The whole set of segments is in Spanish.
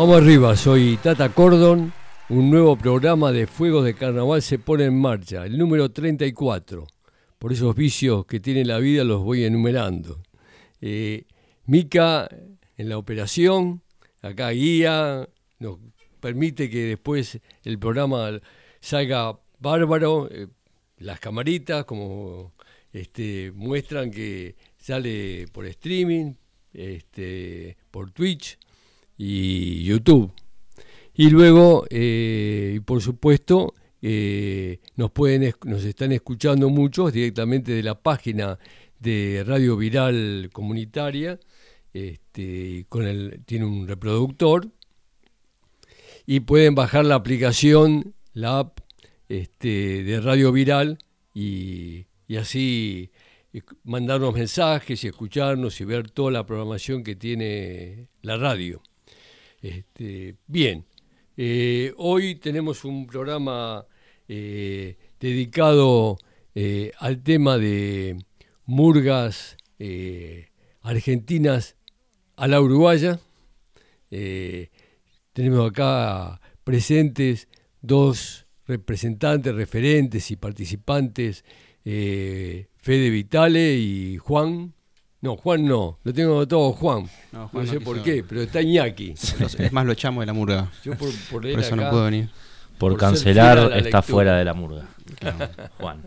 Vamos arriba, soy Tata Cordon. Un nuevo programa de Fuegos de Carnaval se pone en marcha, el número 34. Por esos vicios que tiene la vida los voy enumerando. Eh, Mica en la operación, acá guía, nos permite que después el programa salga bárbaro. Eh, las camaritas, como este, muestran que sale por streaming, este, por Twitch y YouTube. Y luego, eh, por supuesto, eh, nos, pueden, nos están escuchando muchos directamente de la página de Radio Viral Comunitaria. Este, tiene un reproductor y pueden bajar la aplicación, la app este, de Radio Viral y, y así eh, mandarnos mensajes y escucharnos y ver toda la programación que tiene la radio. Este, bien, eh, hoy tenemos un programa eh, dedicado eh, al tema de murgas argentinas a la uruguaya. tenemos acá presentes dos representantes, referentes y participantes, Fede Vitale y Juan no, Juan no, lo tengo todo Juan. No, sé por qué, pero está Iñaki. Es más, lo echamos de la murga. Yo por, eso no puedo venir. Por, cancelar está fuera de la murga. Juan.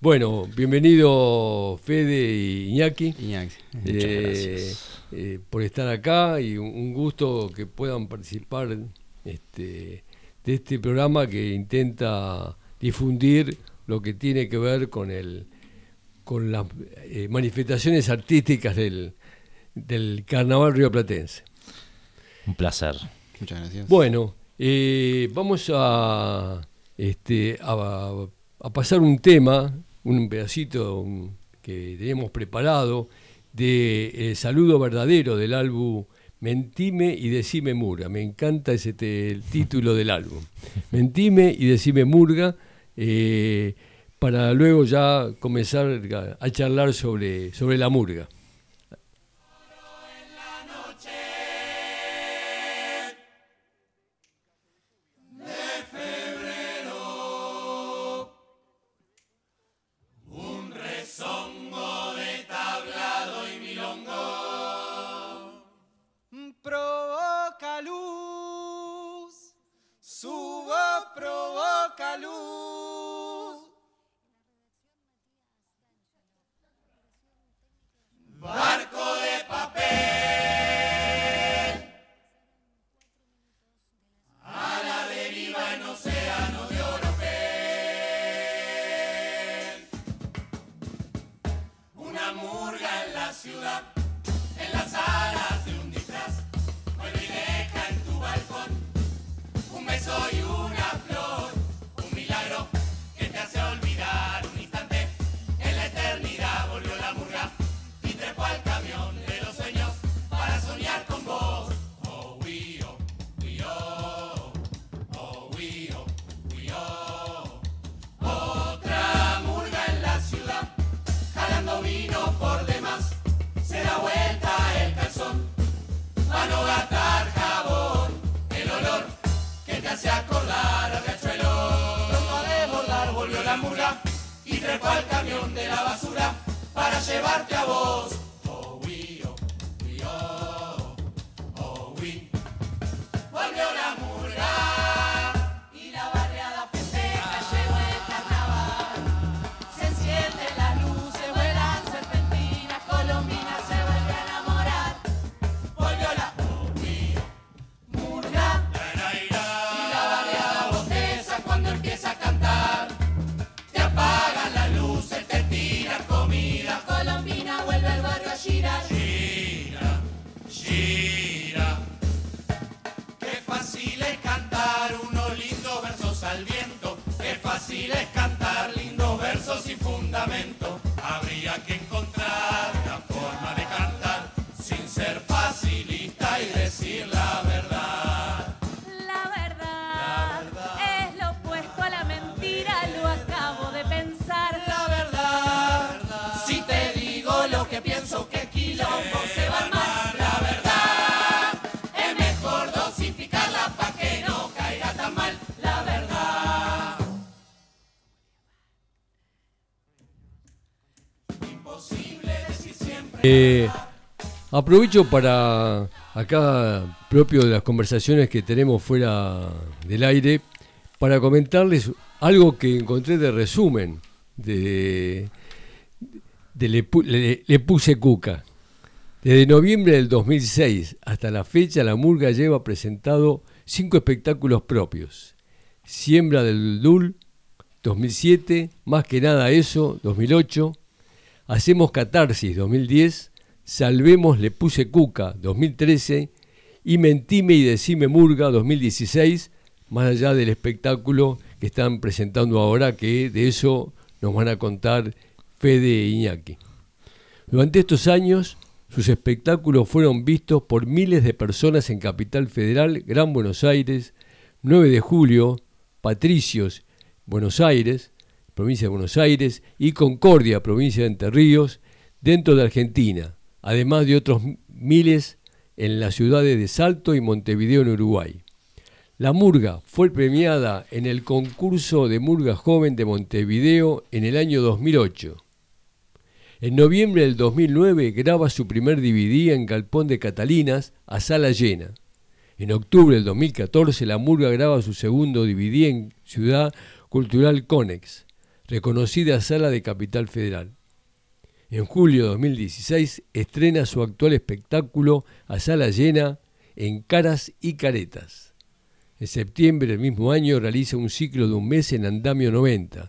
Bueno, bienvenido Fede y Iñaki. Iñaki. Eh, eh, por estar acá y un, gusto que puedan participar este, de este programa que intenta difundir lo que tiene que ver con el con las eh, manifestaciones artísticas del, del carnaval rioplatense. Un placer. Muchas gracias. Bueno, eh, vamos a, este, a, pasar un tema, un pedacito que tenemos preparado de el saludo verdadero del álbum Mentime y Decime Murga. Me encanta ese el título del álbum. Mentime y Decime Murga. Eh, para luego ya comenzar a charlar sobre, la murga. que aprovecho para acá, propio de las conversaciones que tenemos fuera del aire, para comentarles algo que encontré de resumen de, le, Puse Cuca. Desde noviembre del 2006 hasta la fecha, la Murga lleva presentado cinco espectáculos propios. Siembra del Dul, 2007, Más que nada eso, 2008, Hacemos Catarsis 2010, Salvemos Le Puse Cuca 2013 y Mentime y Decime Murga 2016, más allá del espectáculo que están presentando ahora, que de eso nos van a contar Fede e Iñaki. Durante estos años, sus espectáculos fueron vistos por miles de personas en Capital Federal, Gran Buenos Aires, 9 de julio, Patricios, Buenos Aires, provincia de Buenos Aires, y Concordia, provincia de Entre Ríos, dentro de Argentina, además de otros miles en las ciudades de Salto y Montevideo en Uruguay. La Murga fue premiada en el concurso de Murga Joven de Montevideo en el año 2008. En noviembre del 2009 graba su primer DVD en Galpón de Catalinas a sala llena. En octubre del 2014 La Murga graba su segundo DVD en Ciudad Cultural Conex reconocida sala de Capital Federal. En julio de 2016 estrena su actual espectáculo a sala llena en Caras y Caretas. En septiembre del mismo año realiza un ciclo de un mes en Andamio 90.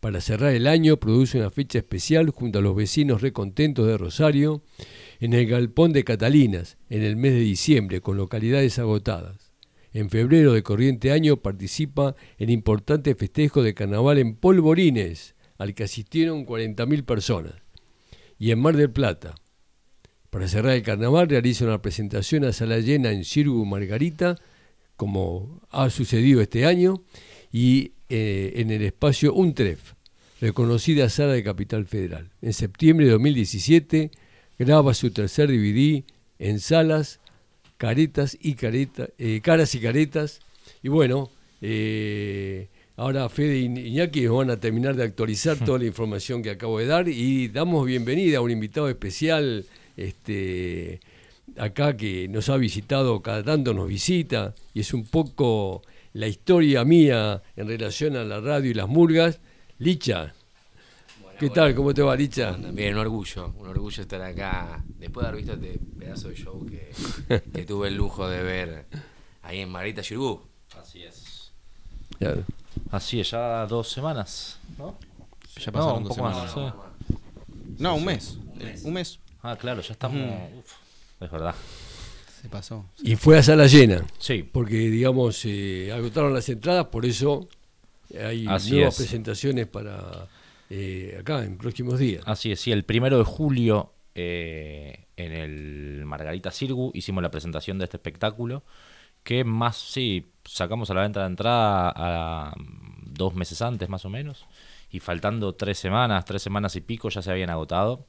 Para cerrar el año produce una fecha especial junto a los vecinos recontentos de Rosario en el Galpón de Catalinas en el mes de diciembre con localidades agotadas. En febrero de corriente año participa en importante festejo de carnaval en Polvorines, al que asistieron 40.000 personas. Y en Mar del Plata. Para cerrar el carnaval realiza una presentación a sala llena en Cirgu Margarita, como ha sucedido este año, y eh, en el espacio Untref, reconocida sala de Capital Federal. En septiembre de 2017 graba su tercer DVD en salas caretas y caretas, eh, caras y caretas. Y bueno, eh, ahora Fede y Iñaki van a terminar de actualizar toda la información que acabo de dar y damos bienvenida a un invitado especial este, acá que nos ha visitado, cada tanto nos visita y es un poco la historia mía en relación a la radio y las murgas. Licha, ¿Qué tal? ¿Cómo te va, Licha? Bien, un orgullo, un orgullo estar acá después de haber visto este pedazo de show que, tuve el lujo de ver ahí en Marita Chirú. Así es. Así es, ya dos semanas, ¿no? Ya pasaron dos semanas. No, un mes. un mes. Ah, claro, ya estamos. es verdad. Se pasó. Y fue a sala llena. Sí. Porque, digamos, eh, agotaron las entradas, por eso hay nuevas presentaciones para eh, acá en próximos días. Así es, sí, el primero de julio eh, en el Margarita Cirgu hicimos la presentación de este espectáculo que más, sí, sacamos a la venta de entrada a dos meses antes más o menos y faltando tres semanas, tres semanas y pico ya se habían agotado.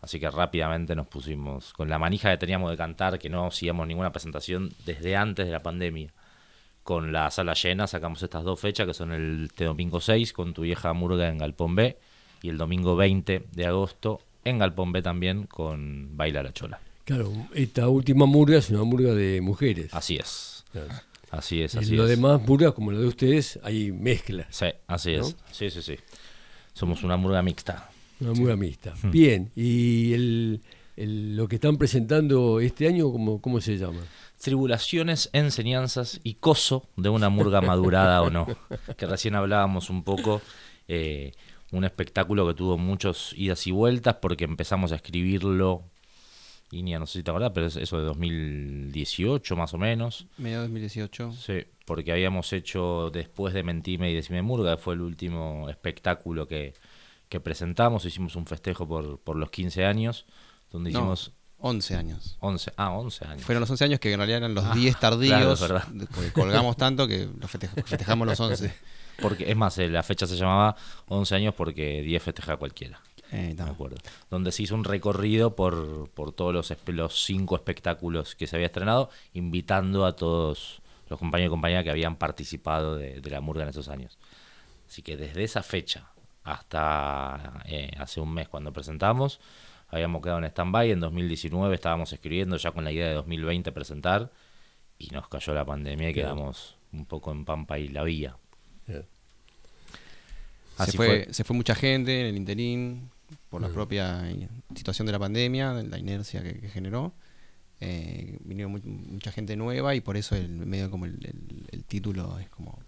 Así que rápidamente nos pusimos con la manija que teníamos de cantar, que no hacíamos ninguna presentación desde antes de la pandemia con la sala llena sacamos estas dos fechas que son el domingo 6 con tu vieja murga en Galpón B y el domingo 20 de agosto en Galpón B también con Baila la Chola. Claro, esta última murga es una murga de mujeres. Así es. Así es, así y lo demás murgas como la de ustedes hay mezcla. Sí, así es. Sí, sí, sí. Somos una murga mixta. Una murga mixta. Hmm. Bien, y el, lo que están presentando este año, ¿cómo, cómo se llama? tribulaciones, enseñanzas y coso de una murga madurada o no. Que recién hablábamos un poco, eh, un espectáculo que tuvo muchos idas y vueltas porque empezamos a escribirlo, ni no sé si te acordás, pero es eso de 2018 más o menos. Medio 2018. Sí, porque habíamos hecho después de Mentime y Decime Murga, fue el último espectáculo que, que presentamos, hicimos un festejo por, por los 15 años, donde hicimos 11 años. 11, ah, 11 años. Fueron los 11 años que en realidad eran los 10 ah, tardíos. Claro, porque colgamos tanto que festejamos los 11. Porque, es más, eh, la fecha se llamaba 11 años porque 10 festeja cualquiera. Eh, me acuerdo. Donde se hizo un recorrido por, por todos los, los cinco espectáculos que se había estrenado, invitando a todos los compañeros y compañeras que habían participado de, de la murga en esos años. Así que desde esa fecha hasta eh, hace un mes cuando presentamos. Habíamos quedado en stand-by, en 2019 estábamos escribiendo ya con la idea de 2020 presentar y nos cayó la pandemia y quedamos un poco en Pampa y la vía. se, fue, se fue mucha gente en el interín por la propia situación de la pandemia, la inercia que, generó. Eh, vinieron mucha gente nueva y por eso el medio como el título es como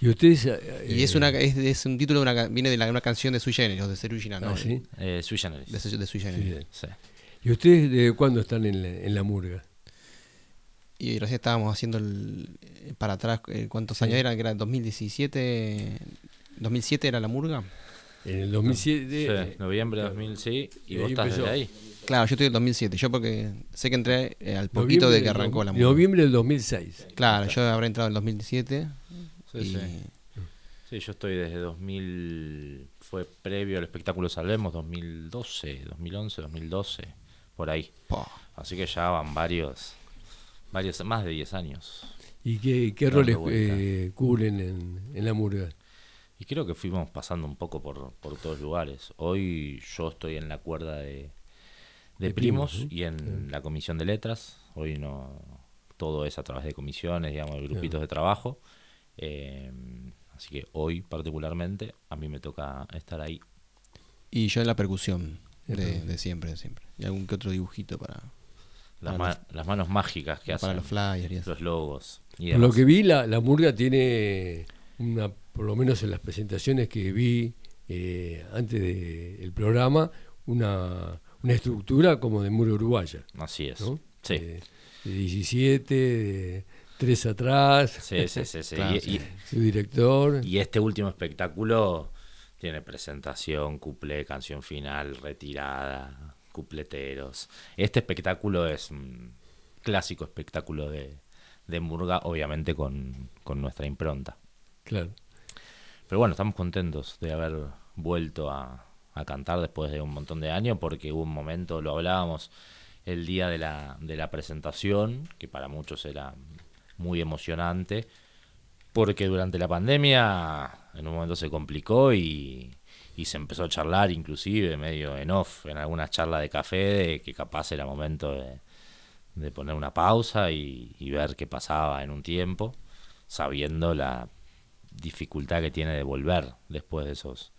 y ustedes. y es, una, es, es, un título de una, viene de la, una canción de Sui Generis, de Sui Generis. ¿no? Ah, ¿sí? Eh, Sui Generis. De, de Sui Generis. Sí, ¿Y ustedes de cuándo están en la, en la murga? Y recién estábamos haciendo el, para atrás, eh, ¿cuántos años eran? Que era 2017. ¿2007 era la murga? En el 2007. Sí, eh, noviembre de 2006. ¿Y vos estás desde ahí? Claro, yo estoy en 2007. Yo porque sé que entré al poquito de que arrancó la murga. Noviembre del 2006. Claro, yo habré entrado en 2017. Sí, sí. yo estoy desde 2000, fue previo al espectáculo Salvemos, 2012, 2011, 2012, por ahí. Así que ya van varios, varios más de 10 años. ¿Y qué, qué roles eh, cubren en, la murga? Y creo que fuimos pasando un poco por, por todos lugares. Hoy yo estoy en la cuerda de, de, primos, y en la comisión de letras. Hoy no todo es a través de comisiones, digamos, de grupitos de trabajo. Eh, así que hoy particularmente a mí me toca estar ahí. Y yo en la percusión, de, siempre, de siempre. Y algún que otro dibujito para... Las, manos mágicas que hacen. los flyers Los logos. Por lo que vi, la, la murga tiene una, por lo menos en las presentaciones que vi eh, antes del programa, una, una estructura como de murga uruguaya. Así es. Sí. de 17, de, tres atrás. Sí, sí, sí. y, su director. Y este último espectáculo tiene presentación, cuplé, canción final, retirada, cupleteros. Este espectáculo es un clásico espectáculo de, de Murga, obviamente con, con nuestra impronta. Claro. Pero bueno, estamos contentos de haber vuelto a, a cantar después de un montón de años, porque hubo un momento, lo hablábamos el día de la, de la presentación, que para muchos era muy emocionante, porque durante la pandemia en un momento se complicó y, se empezó a charlar inclusive medio en off, en algunas charlas de café, de que capaz era momento de, poner una pausa y, y, ver qué pasaba en un tiempo, sabiendo la dificultad que tiene de volver después de esos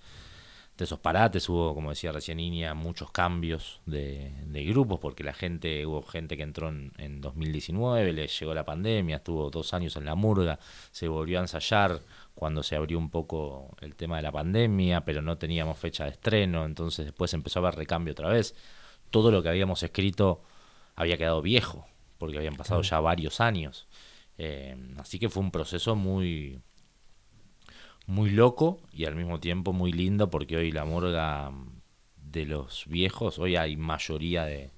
de esos parates, hubo, como decía recién Niña, muchos cambios de, grupos, porque la gente, hubo gente que entró en, 2019, le llegó la pandemia, estuvo dos años en la murga, se volvió a ensayar cuando se abrió un poco el tema de la pandemia, pero no teníamos fecha de estreno, entonces después empezó a haber recambio otra vez. Todo lo que habíamos escrito había quedado viejo, porque habían pasado ya varios años. Eh, así que fue un proceso muy, muy loco y al mismo tiempo muy lindo porque hoy la murga de los viejos, hoy hay mayoría de,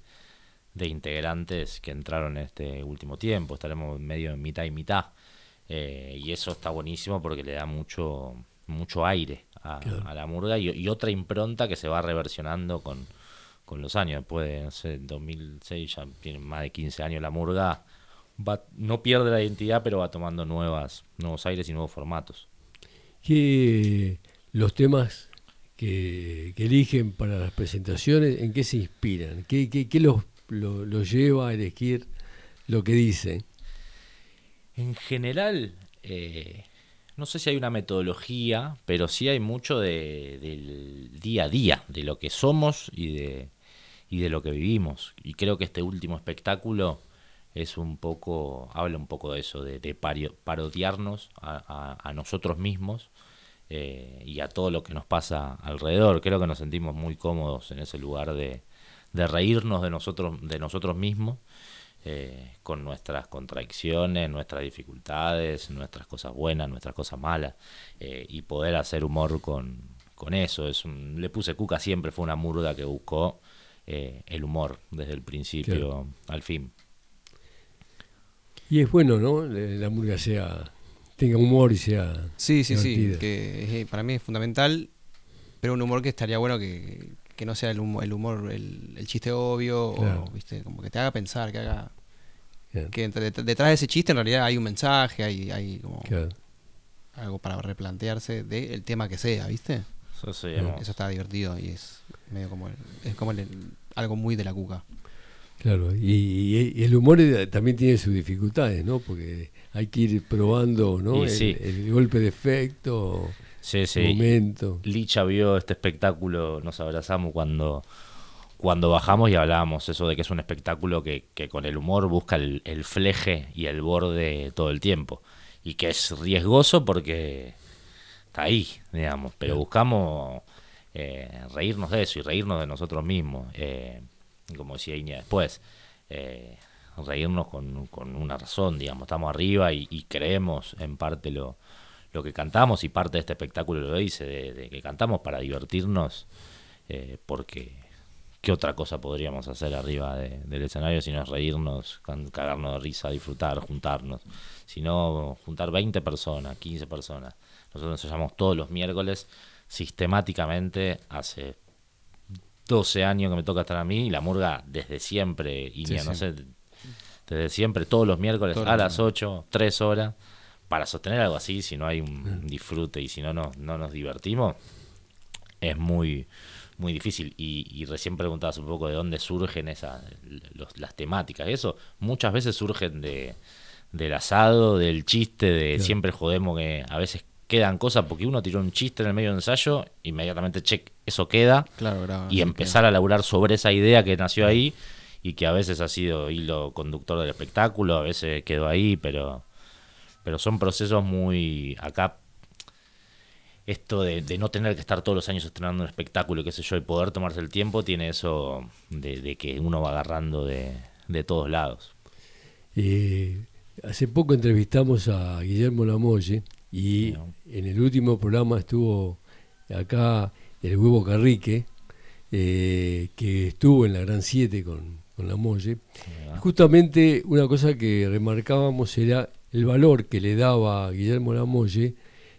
de integrantes que entraron en este último tiempo, estaremos medio en mitad y mitad. Eh, y eso está buenísimo porque le da mucho mucho aire a, la murga y, otra impronta que se va reversionando con, con los años. Después de, no sé, 2006, ya tiene más de 15 años la murga, va, no pierde la identidad, pero va tomando nuevas, nuevos aires y nuevos formatos que los temas que, eligen para las presentaciones, ¿en qué se inspiran? ¿Qué, qué, los, lo, lleva a elegir lo que dicen? En general, eh, no sé si hay una metodología, pero sí hay mucho de, del día a día, de lo que somos y de, y de lo que vivimos. Y creo que este último espectáculo es un poco, habla un poco de eso, de, parodiarnos a, nosotros mismos eh, y a todo lo que nos pasa alrededor. Creo que nos sentimos muy cómodos en ese lugar de, reírnos de nosotros, de nosotros mismos, eh, con nuestras contradicciones, nuestras dificultades, nuestras cosas buenas, nuestras cosas malas, eh, y poder hacer humor con, con eso. Es le puse cuca siempre, fue una murga que buscó el humor desde el principio al fin. Y es bueno, ¿no? La murga sea tenga humor y sea. Sí, sí, sí. Que para mí es fundamental, pero un humor que estaría bueno que, que no sea el humor, el, humor, el, chiste obvio, o, ¿viste? como que te haga pensar, que haga. Que detrás de ese chiste en realidad hay un mensaje, hay, hay como algo para replantearse del tema que sea, ¿viste? Eso, está divertido y es medio como, es como algo muy de la cuca. Claro, y, el humor también tiene sus dificultades, ¿no? Porque hay que ir probando, ¿no? El, golpe de efecto, sí, sí. momento. Licha vio este espectáculo, nos abrazamos cuando, cuando bajamos y hablábamos eso de que es un espectáculo que, que con el humor busca el, el, fleje y el borde todo el tiempo. Y que es riesgoso porque está ahí, digamos, pero buscamos eh, reírnos de eso y reírnos de nosotros mismos. Eh, como decía Iña después, eh, reírnos con, con, una razón, digamos, estamos arriba y, creemos en parte lo, lo que cantamos y parte de este espectáculo lo dice, de, que cantamos para divertirnos, eh, porque ¿qué otra cosa podríamos hacer arriba del escenario si no es reírnos, cagarnos de risa, disfrutar, juntarnos? Si no, juntar 20 personas, 15 personas. Nosotros ensayamos todos los miércoles sistemáticamente hace 12 años que me toca estar a mí y la murga desde siempre, y no sé, desde siempre, todos los miércoles a las 8, 3 horas, para sostener algo así, si no hay un disfrute y si no nos, no nos divertimos, es muy muy difícil. Y, recién preguntabas un poco de dónde surgen esas las temáticas. Eso muchas veces surgen de del asado, del chiste, de siempre jodemos que a veces quedan cosas porque uno tiró un chiste en el medio del ensayo, inmediatamente check, eso queda. y empezar a laburar sobre esa idea que nació ahí y que a veces ha sido hilo conductor del espectáculo, a veces quedó ahí, pero, pero son procesos muy acá. Esto de, no tener que estar todos los años estrenando un espectáculo, qué sé yo, y poder tomarse el tiempo, tiene eso de, que uno va agarrando de, de todos lados. Eh, hace poco entrevistamos a Guillermo Lamolle, y en el último programa estuvo acá el huevo Carrique, eh, que estuvo en la Gran 7 con, la Molle. Justamente una cosa que remarcábamos era el valor que le daba Guillermo Lamolle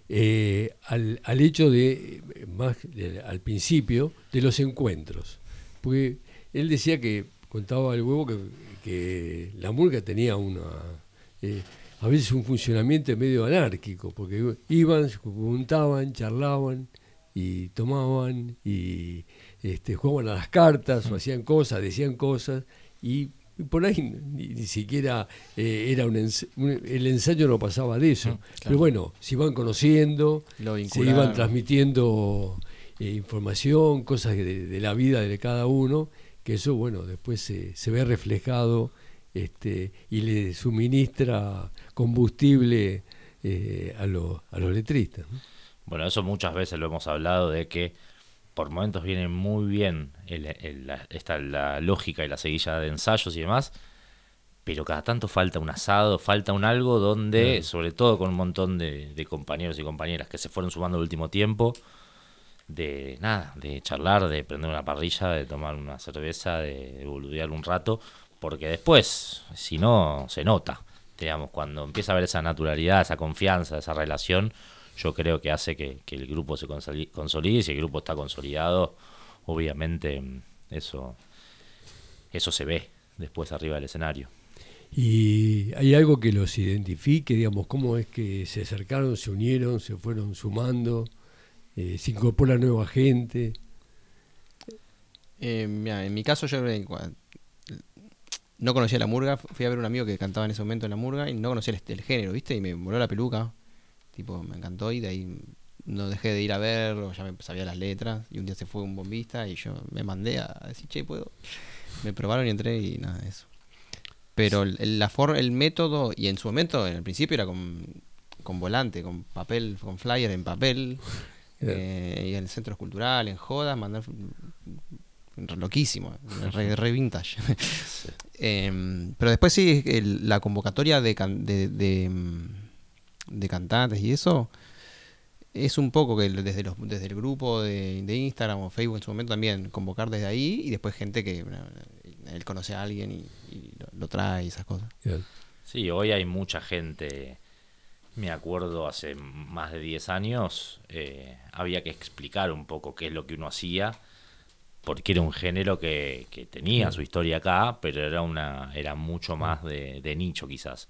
eh, al, al, hecho de, más al principio, de los encuentros. Porque él decía que, contaba el huevo, que, que la murga tenía una... Eh, a veces un funcionamiento medio anárquico, porque iban, se juntaban, charlaban y tomaban y este, jugaban a las cartas o hacían cosas, decían cosas y, por ahí ni, siquiera eh, era un, el ensayo no pasaba de eso. Pero bueno, se iban conociendo, se iban transmitiendo eh, información, cosas de, la vida de cada uno, que eso bueno después se, se ve reflejado este, y le suministra combustible eh, a, a los letristas. Bueno, eso muchas veces lo hemos hablado de que por momentos viene muy bien la, esta, la lógica y la seguilla de ensayos y demás, pero cada tanto falta un asado, falta un algo donde, sobre todo con un montón de, compañeros y compañeras que se fueron sumando el último tiempo, de nada, de charlar, de prender una parrilla, de tomar una cerveza, de, de boludear un rato, porque después, si no, se nota. Digamos, cuando empieza a haber esa naturalidad, esa confianza, esa relación, yo creo que hace que, el grupo se consolide y si el grupo está consolidado, obviamente eso, eso se ve después arriba del escenario. ¿Y hay algo que los identifique, digamos, cómo es que se acercaron, se unieron, se fueron sumando, eh, se incorpora nueva gente? Eh, en mi caso yo no conocía la murga, fui a ver un amigo que cantaba en ese momento en la murga y no conocía el, género, ¿viste? Y me voló la peluca, tipo, me encantó y de ahí no dejé de ir a verlo, ya me sabía las letras y un día se fue un bombista y yo me mandé a decir, che, puedo. Me probaron y entré y nada de eso. Pero el, la el método, y en su momento, en el principio era con, con volante, con papel, con flyer en papel, eh, y en centros culturales, en jodas, mandar loquísimo, re, vintage. Em, pero después sí, la convocatoria de, de, mm, de, cantantes y eso es un poco que desde, los, desde el grupo de, Instagram o Facebook en su momento también convocar desde ahí y después gente que él conoce a alguien y, lo, trae y esas cosas. Sí, hoy hay mucha gente. Me acuerdo hace más de 10 años, eh, había que explicar un poco qué es lo que uno hacía porque era un género que, tenía su historia acá, pero era una era mucho más de, nicho quizás.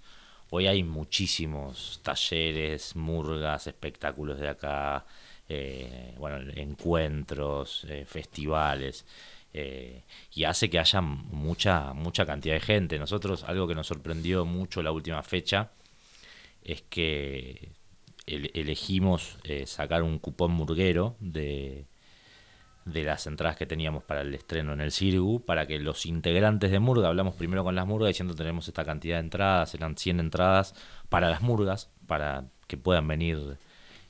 Hoy hay muchísimos talleres, murgas, espectáculos de acá, eh, bueno, encuentros, eh, festivales, eh, y hace que haya mucha, mucha cantidad de gente. Nosotros, algo que nos sorprendió mucho la última fecha, es que elegimos sacar un cupón murguero de, de las entradas que teníamos para el estreno en el Cirgu, para que los integrantes de Murga, hablamos primero con las Murgas diciendo tenemos esta cantidad de entradas, eran 100 entradas para las Murgas, para que puedan venir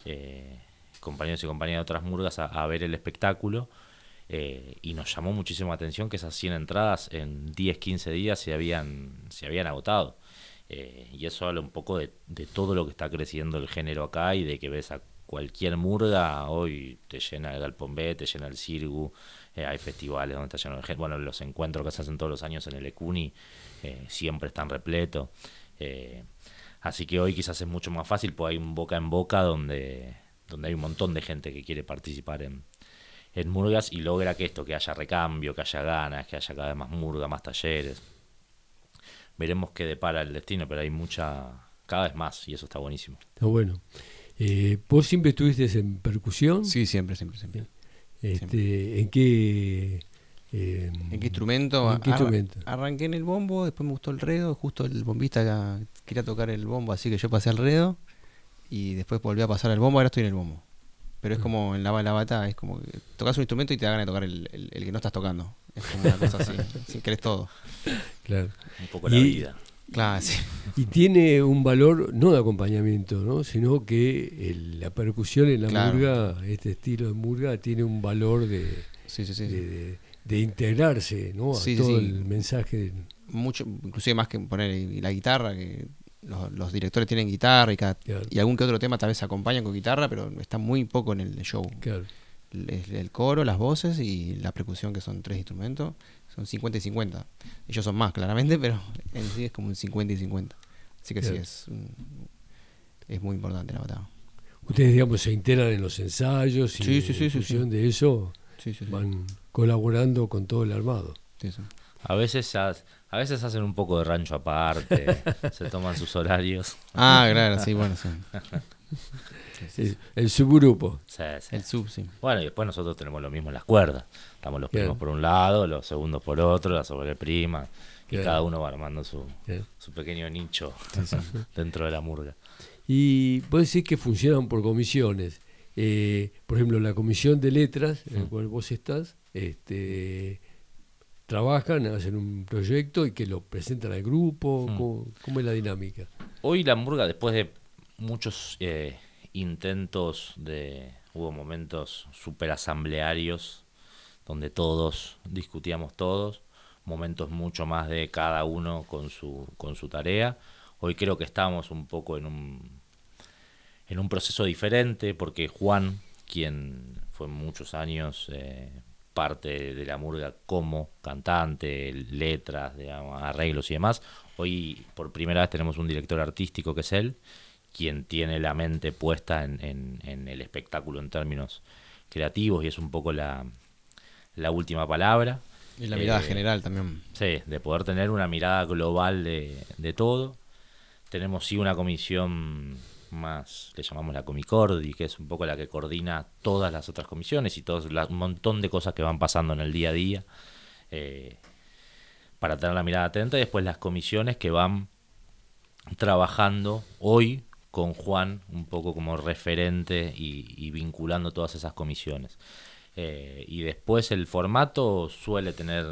eh, compañeros y compañeras de otras murgas a, ver el espectáculo. Eh, y nos llamó muchísimo atención que esas 100 entradas en 10, 15 días se habían, se habían agotado. Eh, y eso habla un poco de, todo lo que está creciendo el género acá y de que ves a cualquier murga, hoy te llena el Galpón te llena el Cirgu, hay festivales donde está lleno de gente, bueno, los encuentros que se hacen todos los años en el Ecuni siempre están repletos. así que hoy quizás es mucho más fácil, pues hay un boca en boca donde donde hay un montón de gente que quiere participar en, en murgas y logra que esto, que haya recambio, que haya ganas, que haya cada vez más murga, más talleres. Veremos qué depara el destino, pero hay mucha, cada vez más y eso está buenísimo. Está bueno. Eh, ¿Vos siempre estuviste en percusión? Sí, siempre, siempre, siempre. Este, ¿En qué... Eh, ¿En qué instrumento? ¿En qué instrumento? arranqué en el bombo, después me gustó el redo, justo el bombista quería tocar el bombo, así que yo pasé al redo y después volví a pasar al bombo, ahora estoy en el bombo. Pero es mm. como en la, la bata, es como que tocas un instrumento y te da ganas de tocar el, el, que no estás tocando. Es como una cosa así, sin querés todo. Claro. Un poco la vida. Claro, sí. Y tiene un valor no de acompañamiento, ¿no? sino que la percusión en la murga, este estilo de murga, tiene un valor de, de, integrarse ¿no? a todo el mensaje. Mucho, inclusive más que poner la guitarra, que los, directores tienen guitarra y, y algún que otro tema tal vez acompañan con guitarra, pero está muy poco en el show. El, coro, las voces y la percusión, que son tres instrumentos, son 50 y 50. Ellos son más, claramente, pero en sí es como un 50 y 50. Así que sí, es, es muy importante la batalla. Ustedes, digamos, se integran en los ensayos y en función de eso van colaborando con todo el armado. A veces a veces hacen un poco de rancho aparte, se toman sus horarios. Ah, claro, sí, bueno, sí. el subgrupo. El sub, sí. Bueno, y después nosotros tenemos lo mismo en las cuerdas. Estamos los primos por un lado, los segundos por otro, la sobreprima. Y cada uno va armando su, su pequeño nicho dentro de la murga. Y vos decís que funcionan por comisiones. Eh, por ejemplo, la comisión de letras, en la mm. cual vos estás, este, trabajan, hacen un proyecto y que lo presentan al grupo? Hmm. ¿Cómo, es la dinámica? Hoy la Murga, después de muchos eh, intentos de... Hubo momentos super asamblearios donde todos discutíamos todos, momentos mucho más de cada uno con su, con su tarea. Hoy creo que estamos un poco en un, en un proceso diferente porque Juan, quien fue muchos años eh, parte de la murga como cantante, letras, arreglos y demás. Hoy por primera vez tenemos un director artístico que es él, quien tiene la mente puesta en, el espectáculo en términos creativos y es un poco la, la última palabra. Y la mirada eh, general también. Sí, de poder tener una mirada global de, de todo. Tenemos sí una comisión más, le llamamos la Comicordi, que es un poco la que coordina todas las otras comisiones y todo un montón de cosas que van pasando en el día a día eh, para tener la mirada atenta y después las comisiones que van trabajando hoy con Juan un poco como referente y, vinculando todas esas comisiones. Eh, y después el formato suele tener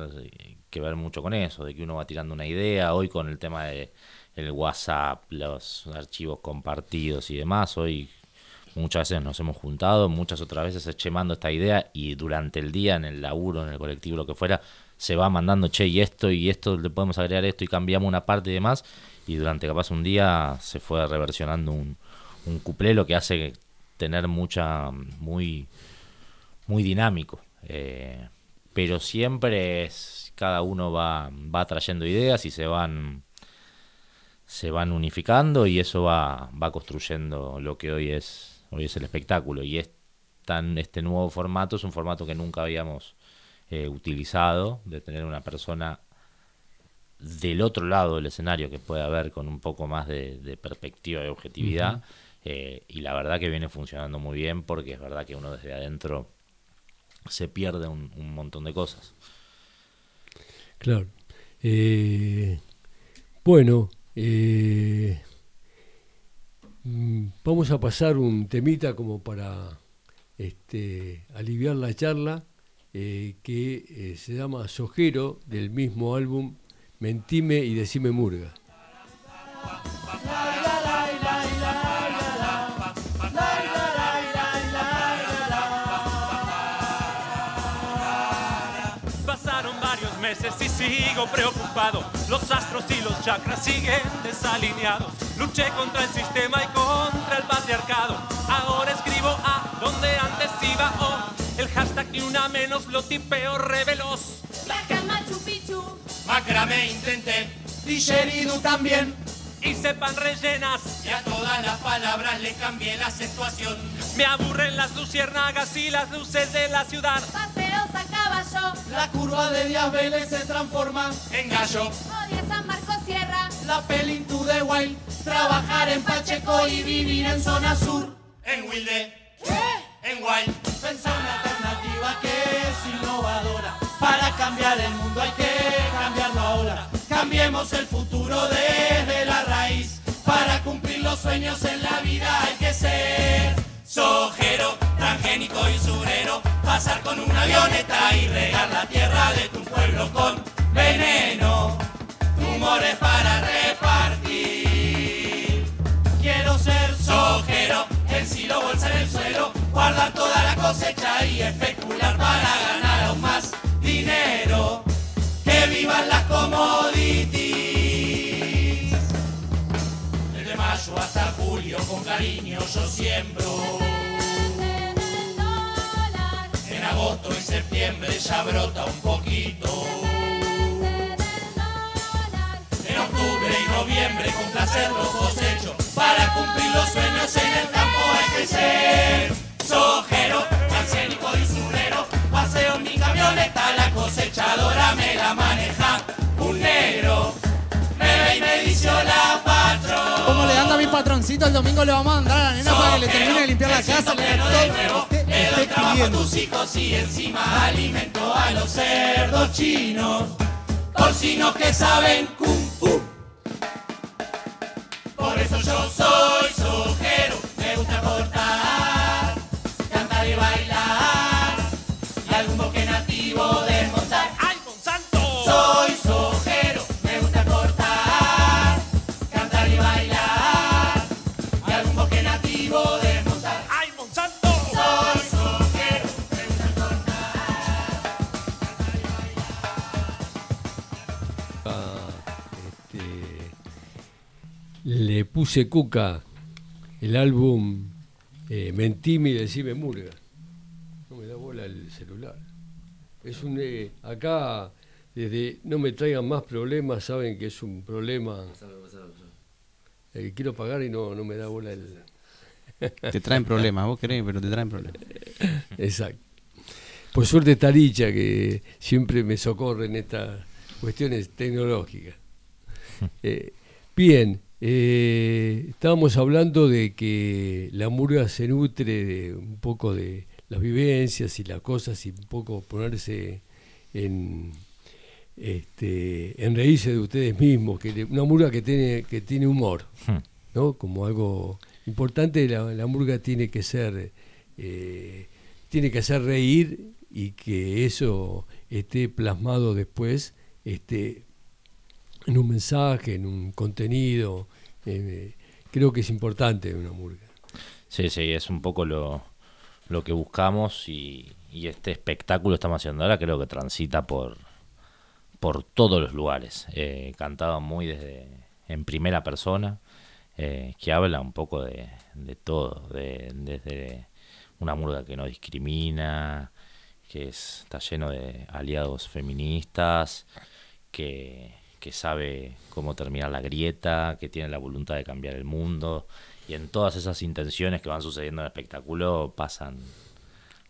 que ver mucho con eso, de que uno va tirando una idea, hoy con el tema de el WhatsApp, los archivos compartidos y demás. Hoy muchas veces nos hemos juntado, muchas otras veces echemando esta idea y durante el día en el laburo, en el colectivo, lo que fuera, se va mandando, che, y esto y esto, le podemos agregar esto y cambiamos una parte y demás. Y durante capaz un día se fue reversionando un, un cuplé, lo que hace tener mucha, muy, muy dinámico. Eh, pero siempre es, cada uno va, va trayendo ideas y se van se van unificando y eso va, va construyendo lo que hoy es, hoy es el espectáculo. Y es tan, este nuevo formato es un formato que nunca habíamos eh, utilizado, de tener una persona del otro lado del escenario que pueda ver con un poco más de, perspectiva y objetividad. Eh, y la verdad que viene funcionando muy bien porque es verdad que uno desde adentro se pierde un, montón de cosas. Claro. Eh, bueno, eh, mm, vamos a pasar un temita como para este, aliviar la charla, que se llama Sojero, del mismo álbum Mentime y Decime Murga. y sigo preocupado. Los astros y los chakras siguen desalineados. Luché contra el sistema y contra el patriarcado. Ahora escribo A donde antes iba O. El hashtag ni una menos lo tipeo revelos. La Picchu. Macrame intenté, digerido también. Hice pan rellenas y a todas las palabras le cambié la acentuación. Me aburren las luciérnagas y las luces de la ciudad. Paseos a caballo. La curva de Díaz Vélez se transforma en gallo. Odia San Marcos Sierra. La Pelintu de Wild. Trabajar en Pacheco y vivir en zona sur. En Wilde. En Wild. Pensar Para cambiar el mundo hay que cambiarlo ahora. Cambiemos el futuro desde la raíz. Para cumplir los sueños en la vida hay que ser sojero, transgénico y surero. Pasar con una avioneta y regar la tierra de tu pueblo con veneno. Tumores para repartir. Quiero ser sojero, el silo bolsa en el suelo. Guardar toda la cosecha y especular para ganar aún más las commodities. Desde mayo hasta julio con cariño yo siembro. En agosto y septiembre ya brota un poquito. En octubre y noviembre con placer los cosecho. Para cumplir los sueños en el campo hay que ser sojero, Paseo mi camioneta, la cosechadora me la maneja un negro. Me ve y me dice la patrón. ¿Cómo le anda a mi patroncito? El domingo le vamos a mandar a la nena para que le termine de limpiar la casa. Le de nuevo, le doy trabajo a tus hijos y encima alimento a los cerdos chinos. Porcinos que saben kung fu. Le puse cuca el álbum eh, Mentime y Decime Murga. No me da bola el celular. Es un. eh, acá, desde no me traigan más problemas, saben que es un problema. Eh, quiero pagar y no, no me da bola el. Te traen problemas, vos querés, pero te traen problemas. Exacto. Por suerte está Licha, que siempre me socorre en estas cuestiones tecnológicas. Eh, bien, eh, estábamos hablando de que la murga se nutre de un poco de las vivencias y las cosas y un poco ponerse en, este, en reírse de ustedes mismos, que una murga que tiene, que tiene humor, Hmm. ¿no? Como algo importante, la, la murga tiene que ser, eh, tiene que hacer reír y que eso esté plasmado después este, en un mensaje, en un contenido. Eh, creo que es importante una murga. Sí, sí, es un poco lo, lo que buscamos y, este espectáculo estamos haciendo ahora creo que transita por, por todos los lugares, eh, cantado muy desde en primera persona, eh, que habla un poco de, de todo, de, desde una murga que no discrimina, que es- está lleno de aliados feministas, que, que sabe cómo terminar la grieta, que tiene la voluntad de cambiar el mundo, y en todas esas intenciones que van sucediendo en el espectáculo pasan,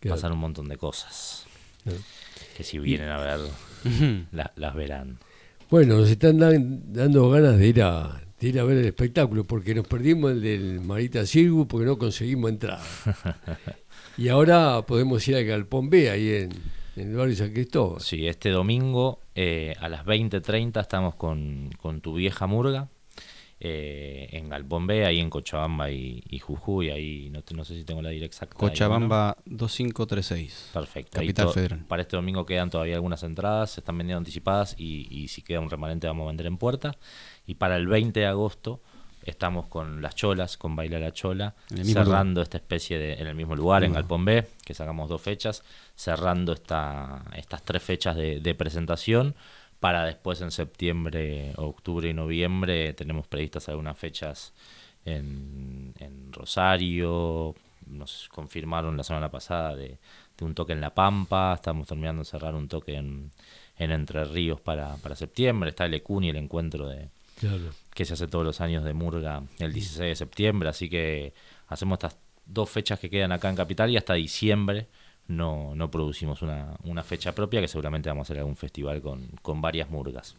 Claro. pasan un montón de cosas, Claro. que si vienen a ver, la- las verán. Bueno, nos están dan- dando ganas de ir a de ir a ver el espectáculo, porque nos perdimos el del Marita Sirgu porque no conseguimos entrar. y ahora podemos ir al Galpón B, ahí en, en el barrio San Cristóbal. Sí, este domingo eh, a las 20.30 estamos con, con tu vieja murga. eh, en Galpón B, ahí en Cochabamba y, y Jujuy, ahí no, te- no sé si tengo la directa exacta. ahí, ¿no? Cochabamba 2536. Perfecto. Capital Federal. Para este domingo quedan todavía algunas entradas, se están vendiendo anticipadas y, y si queda un remanente vamos a vender en puerta. Y para el 20 de agosto estamos con las cholas, con Baila la Chola, cerrando esta especie de, en el mismo lugar, en Galpón B, que sacamos dos fechas, cerrando esta, estas tres fechas de, de presentación. Para después en septiembre, octubre y noviembre tenemos previstas algunas fechas en, en Rosario, nos confirmaron la semana pasada de, de un toque en La Pampa, estamos terminando de cerrar un toque en, en Entre Ríos para, para septiembre, está el Ecuni, el encuentro de, Claro. que se hace todos los años de Murga el 16 de septiembre, así que hacemos estas dos fechas que quedan acá en Capital y hasta diciembre no, no producimos una, una fecha propia que seguramente vamos a hacer algún festival con, con varias murgas.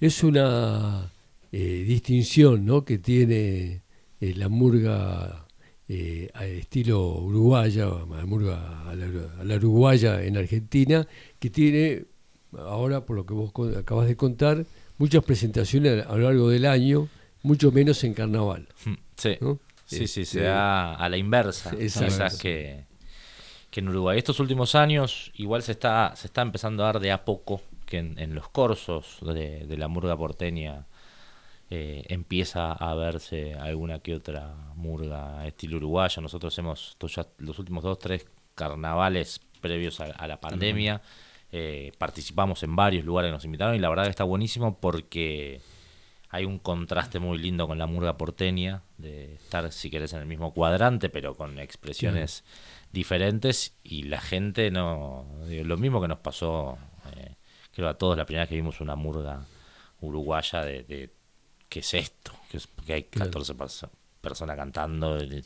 Es una eh, distinción ¿no? que tiene eh, la murga eh, a estilo uruguaya, la murga a la, a la uruguaya en Argentina, que tiene, ahora por lo que vos acabas de contar, muchas presentaciones a lo largo del año, mucho menos en carnaval. Sí, ¿no? sí, sí, se Este, da a la inversa, Exacto. quizás que, que en Uruguay. Estos últimos años igual se está, se está empezando a dar de a poco que en, en los corsos de, de la murga porteña eh, empieza a verse alguna que otra murga estilo uruguayo. Nosotros hemos, ya los últimos dos, tres carnavales previos a, a la pandemia, eh, participamos en varios lugares que nos invitaron y la verdad que está buenísimo porque hay un contraste muy lindo con la murga porteña, de estar, si querés, en el mismo cuadrante, pero con expresiones diferentes y la gente no... digo, lo mismo que nos pasó, eh, creo a todos la primera vez que vimos una murga uruguaya de, de ¿qué es esto? ¿Qué es- Porque hay 14 perso- personas cantando, que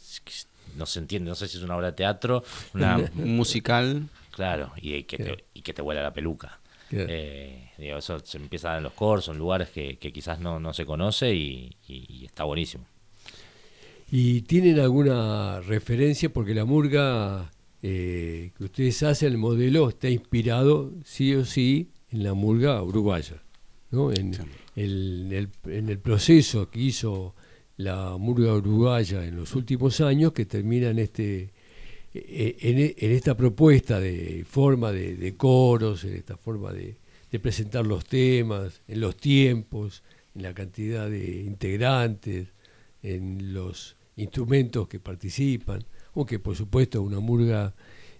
no se entiende, no sé si es una obra de teatro, una... Un musical. Claro, y que te, y que te vuela la peluca. Claro. Eh, digo, eso se empieza a dar en los corsos, en lugares que, que quizás no, no se conoce y, y- y está buenísimo. ¿Y tienen alguna referencia? Porque la murga eh, que ustedes hacen, el modelo, está inspirado sí o sí en la murga uruguaya. ¿no? En, el, en el, en el proceso que hizo la murga uruguaya en los últimos años, que termina en este en, e- en esta propuesta de forma de, de coros, en esta forma de, de presentar los temas, en los tiempos, en la cantidad de integrantes, en los instrumentos que participan, aunque por supuesto una murga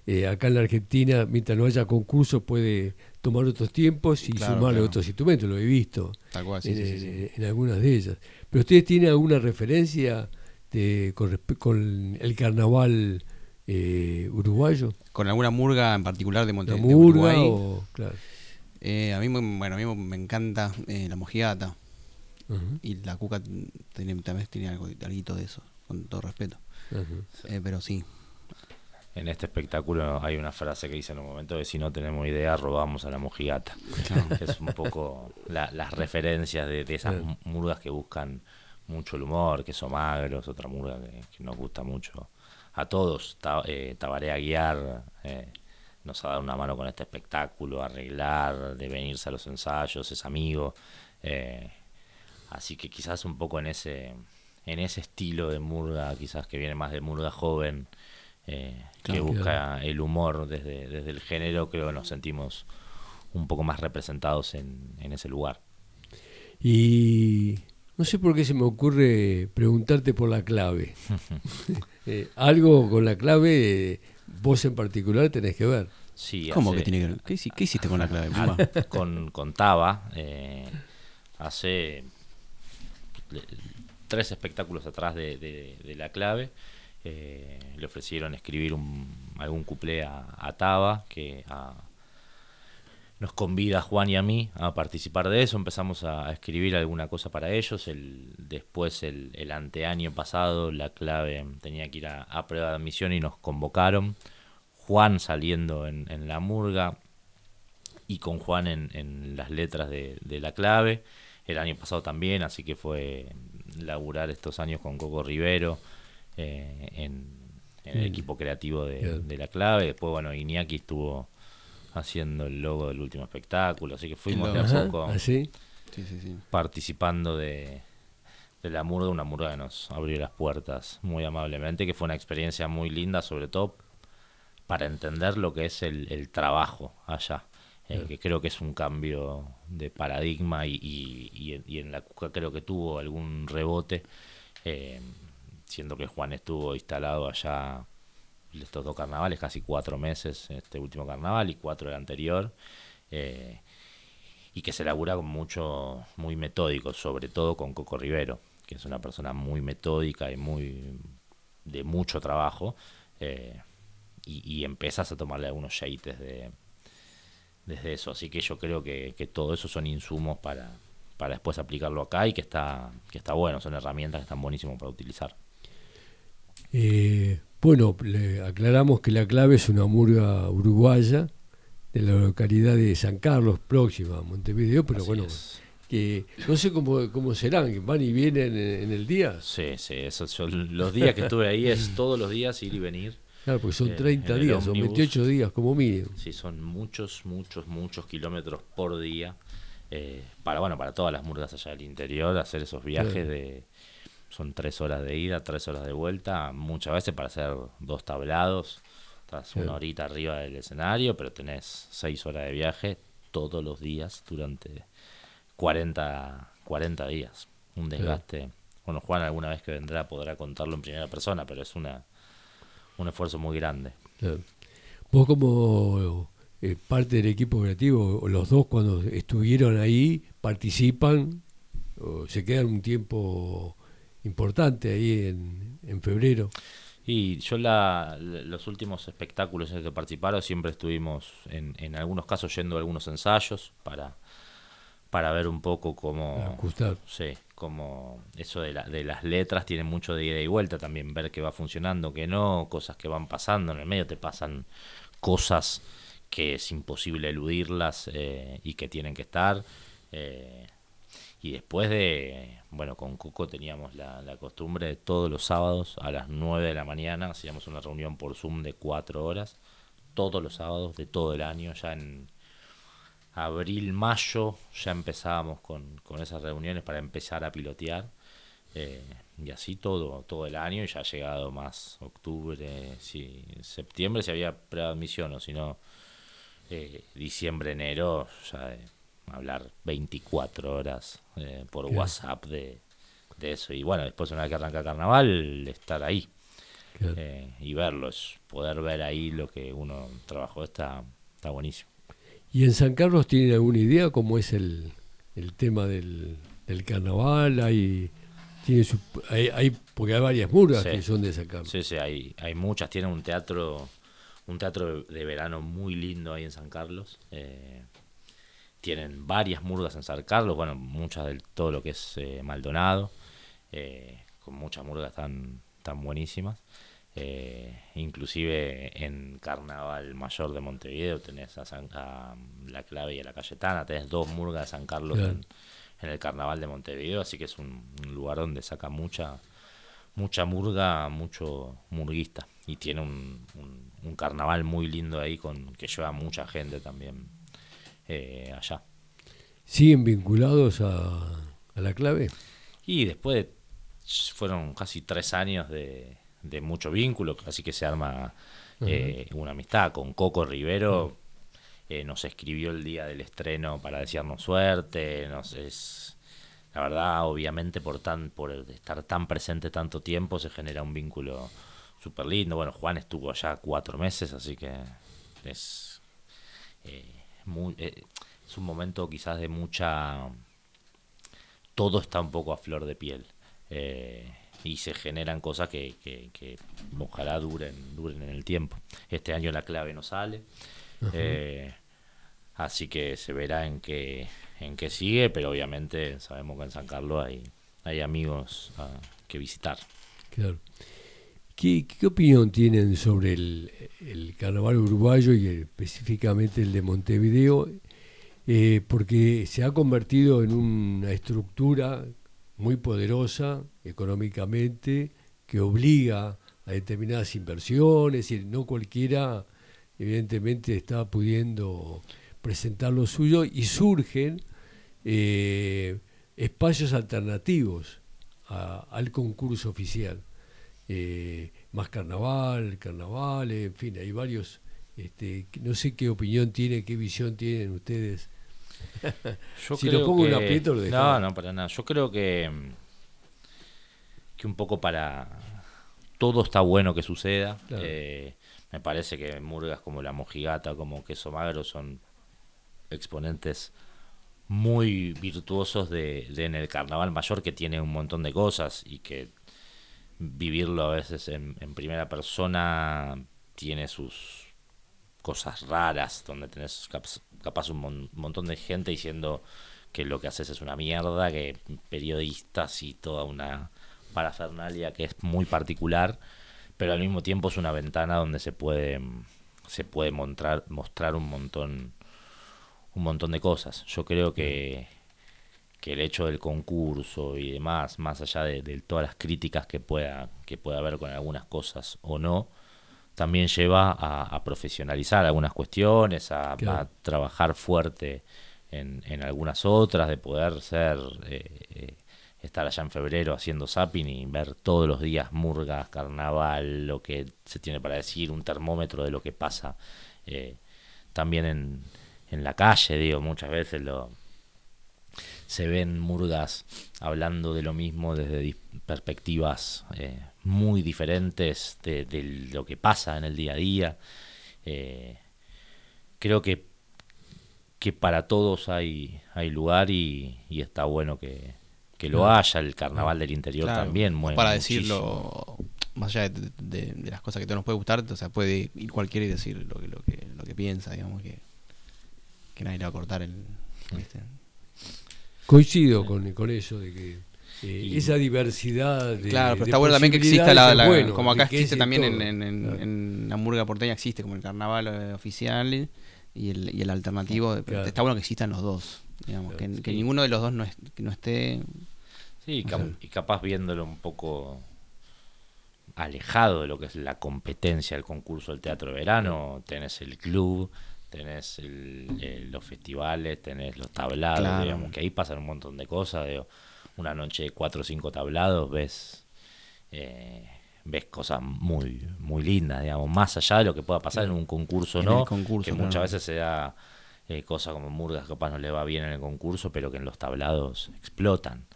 eh, acá en la Argentina, mientras no haya concurso, puede tomar otros tiempos y Claro, sumarle claro. otros instrumentos, lo he visto Tal cual, sí, en, sí, sí, en- sí. en algunas de ellas. Pero ustedes tienen alguna referencia de, con, con el carnaval eh, uruguayo, Con alguna murga en particular de, Monte, la de murga Uruguay. o claro. Eh, a mí, me- bueno, a mí me encanta eh, la mojigata. Y la cuca tiene, también tiene algo, algo de eso, con todo respeto. Eh, pero sí, En este espectáculo hay una frase que dice en un momento que si no tenemos idea robamos a la mojigata. Es un poco la- las referencias de, de esas murgas que buscan mucho el humor, que son magros, otra murga que, que nos gusta mucho a todos. Ta- eh, Tabaré Aguiar eh, nos ha dado una mano con este espectáculo, arreglar, de venirse a los ensayos, es amigo. eh, así que quizás un poco en ese, en ese estilo de murga, quizás que viene más de murga joven, que busca el humor desde, desde el género, creo que nos sentimos un poco más representados en, en ese lugar. Y no sé por qué se me ocurre preguntarte por la clave. Eh, algo con la clave, vos en particular tenés que ver. Sí, ¿cómo hace- que tiene que ver? ¿Qué, hici- qué hiciste con la clave? Ah, con, con Taba, eh, hace le- tres espectáculos atrás de, de- de la clave, eh, le ofrecieron escribir un, algún cuplé a, a Taba, que a- nos convida a Juan y a mí a participar de eso, empezamos a, a escribir alguna cosa para ellos, el, después el, el anteaño pasado la clave tenía que ir a, a prueba de admisión y nos convocaron, Juan saliendo en, en la murga, y con Juan en, en las letras de, de la clave. el año pasado también, así que fue laburar estos años con Coco Rivero eh, en, en el Mm. equipo creativo de, de la clave. Después, bueno, Iñaki estuvo haciendo el logo del último espectáculo, así que fuimos de a poco ¿así? Sí, sí, sí. participando de, de la murga, una murga que nos abrió las puertas muy amablemente, que fue una experiencia muy linda, sobre todo para entender lo que es el, el trabajo allá, eh, que creo que es un cambio de paradigma y, y, y en, y en la Cuca creo que tuvo algún rebote, eh, siendo que Juan estuvo instalado allá estos dos carnavales, casi cuatro meses, este último carnaval y cuatro el anterior. eh, y que se labura con mucho, muy metódico, sobre todo con Coco Rivero, que es una persona muy metódica y muy de mucho trabajo, eh, y, y empezás a tomarle algunos yates de, desde eso. Así que yo creo que, que todo eso son insumos para, para después aplicarlo acá y que está, que está bueno, son herramientas que están buenísimas para utilizar. Eh, bueno, le aclaramos que la clave es una murga uruguaya de la localidad de San Carlos, próxima a Montevideo, pero Así bueno, es. que no sé cómo, cómo serán, que van y vienen en, en el día. Sí, sí, eso, yo- los días que estuve ahí es todos los días ir y venir. Claro, porque son Eh, 30 en el días, son ómnibus. 28 días como mínimo. Sí, son muchos, muchos, muchos kilómetros por día. eh, para, bueno, para todas las murgas allá del interior, hacer esos viajes Claro. de... Son tres horas de ida, tres horas de vuelta, muchas veces para hacer dos tablados. Estás una horita arriba del escenario, pero tenés seis horas de viaje todos los días durante 40, 40 días. Un desgaste. Bueno, Juan alguna vez que vendrá podrá contarlo en primera persona, pero es una un esfuerzo muy grande. Claro. Vos como eh, parte del equipo creativo, los dos cuando estuvieron ahí, participan, o se quedan un tiempo importante ahí en, en febrero. Y yo la, los últimos espectáculos en los que participaron siempre estuvimos en, en algunos casos yendo a algunos ensayos para, para ver un poco cómo Ajustar. sí, como eso de, la, de las letras tiene mucho de ida y vuelta también, ver qué va funcionando, que no, cosas que van pasando, en el medio te pasan cosas que es imposible eludirlas eh, y que tienen que estar. eh, y después de, bueno, con Coco teníamos la, costumbre de todos los sábados a las 9 de la mañana, hacíamos una reunión por Zoom de 4 horas, todos los sábados de todo el año, ya en abril, mayo, ya empezábamos con, con esas reuniones para empezar a pilotear. eh, y así todo, todo el año, y ya ha llegado más octubre, sí, septiembre si había preadmisión, o si no, eh, diciembre, enero, ya de hablar 24 horas eh, por Claro. WhatsApp de, de eso. Y bueno, después una vez que arranca carnaval, estar ahí Claro. eh, y verlo, es poder ver ahí lo que uno trabajó, está, está buenísimo. ¿Y en San Carlos tienen alguna idea cómo es el, el tema del, del carnaval? Hay, tiene su, hay, hay- porque hay varias murgas Sí. que son de San Carlos. Sí, sí, hay, hay muchas. Tienen un teatro, un teatro de verano muy lindo ahí en San Carlos. eh, tienen varias murgas en San Carlos, bueno, muchas de todo lo que es eh, Maldonado, eh, con muchas murgas tan, tan buenísimas. Eh, inclusive en Carnaval Mayor de Montevideo tenés a, San- a La Clave y a La Cayetana, tenés dos murgas de San Carlos Claro. en, en el Carnaval de Montevideo, así que es un, un lugar donde saca mucha mucha murga, mucho murguista. Y tiene un, un- un carnaval muy lindo ahí con que lleva mucha gente también eh, allá. ¿Siguen vinculados a, a la clave? Y después de- fueron casi tres años de, de mucho vínculo, así que se arma eh, una amistad con Coco Rivero. eh, nos escribió el día del estreno para desearnos suerte. Nos es, la verdad, obviamente, por tan por estar tan presente tanto tiempo, se genera un vínculo súper lindo. Bueno, Juan estuvo allá cuatro meses, así que es eh, muy, eh, es un momento quizás de mucha todo está un poco a flor de piel eh, y se generan cosas que, que- que ojalá duren duren en el tiempo. Este año la clave no sale eh, así que se verá en qué en qué sigue pero obviamente sabemos que en San Carlos hay hay amigos ah, que visitar. Claro. ¿Qué, opinión tienen sobre el, carnaval uruguayo y específicamente el de Montevideo eh, porque se ha convertido en una estructura muy poderosa económicamente que obliga a determinadas inversiones y no cualquiera evidentemente está pudiendo presentar lo suyo y surgen eh, espacios alternativos al concurso oficial. Eh, más carnaval, carnaval, en fin, hay varios. Este, no sé qué opinión tiene, qué visión tienen ustedes. Yo si creo lo pongo que... en aprieto, lo No, no, para nada. Yo creo que, que un poco para... Todo está bueno que suceda. Claro. Eh, me parece que murgas como la mojigata, como queso magro son exponentes muy virtuosos de, de en el carnaval mayor que tiene un montón de cosas y que vivirlo a veces en, primera persona tiene sus cosas raras donde tenés capaz, un mon- montón de gente diciendo que lo que haces es una mierda, que periodistas y toda una parafernalia que es muy particular, pero al mismo tiempo es una ventana donde se puede se puede mostrar mostrar un montón un montón de cosas. Yo creo que que el hecho del concurso y demás, más allá de, de todas las críticas que pueda, que pueda haber con algunas cosas o no, también lleva a, a profesionalizar algunas cuestiones, a, Claro. a trabajar fuerte en, en algunas otras, de poder ser, eh, eh, estar allá en febrero haciendo zapping y ver todos los días murgas, carnaval, lo que se tiene para decir, un termómetro de lo que pasa eh, también en, en la calle, digo, muchas veces lo, se ven murgas hablando de lo mismo desde perspectivas eh, muy diferentes de, de lo que pasa en el día a día. Eh, creo que, que para todos hay, hay lugar y, y está bueno que, que lo haya. El carnaval del interior Claro, también mueve Para muchísimo. decirlo, más allá de, de- de las cosas que te nos puede gustar, o sea, puede ir cualquiera y decir lo que, lo que, lo que piensa, digamos, que, que nadie le va a cortar el. ¿viste? Coincido con, con eso de que eh, Y- esa diversidad de Claro, pero de está bueno también que exista la, bueno, como acá existe también en, todo. en, en- Claro. en la murga porteña existe como el carnaval eh, oficial y el, y el alternativo. Claro. Está bueno que existan los dos, digamos, Claro, que, ninguno de los dos no, es- que no esté Sí, y cap- y capaz viéndolo un poco alejado de lo que es la competencia del concurso del teatro de verano, tenés el club, tenés el- el- los festivales, tenés los tablados, Claro. digamos, que ahí pasan un montón de cosas, digo, una noche de cuatro o cinco tablados, ves eh, ves cosas muy muy lindas, digamos, más allá de lo que pueda pasar en un concurso, En ¿no? el concurso, que muchas veces se da eh, cosas como Murgas, capaz no le va bien en el concurso, pero que en los tablados explotan.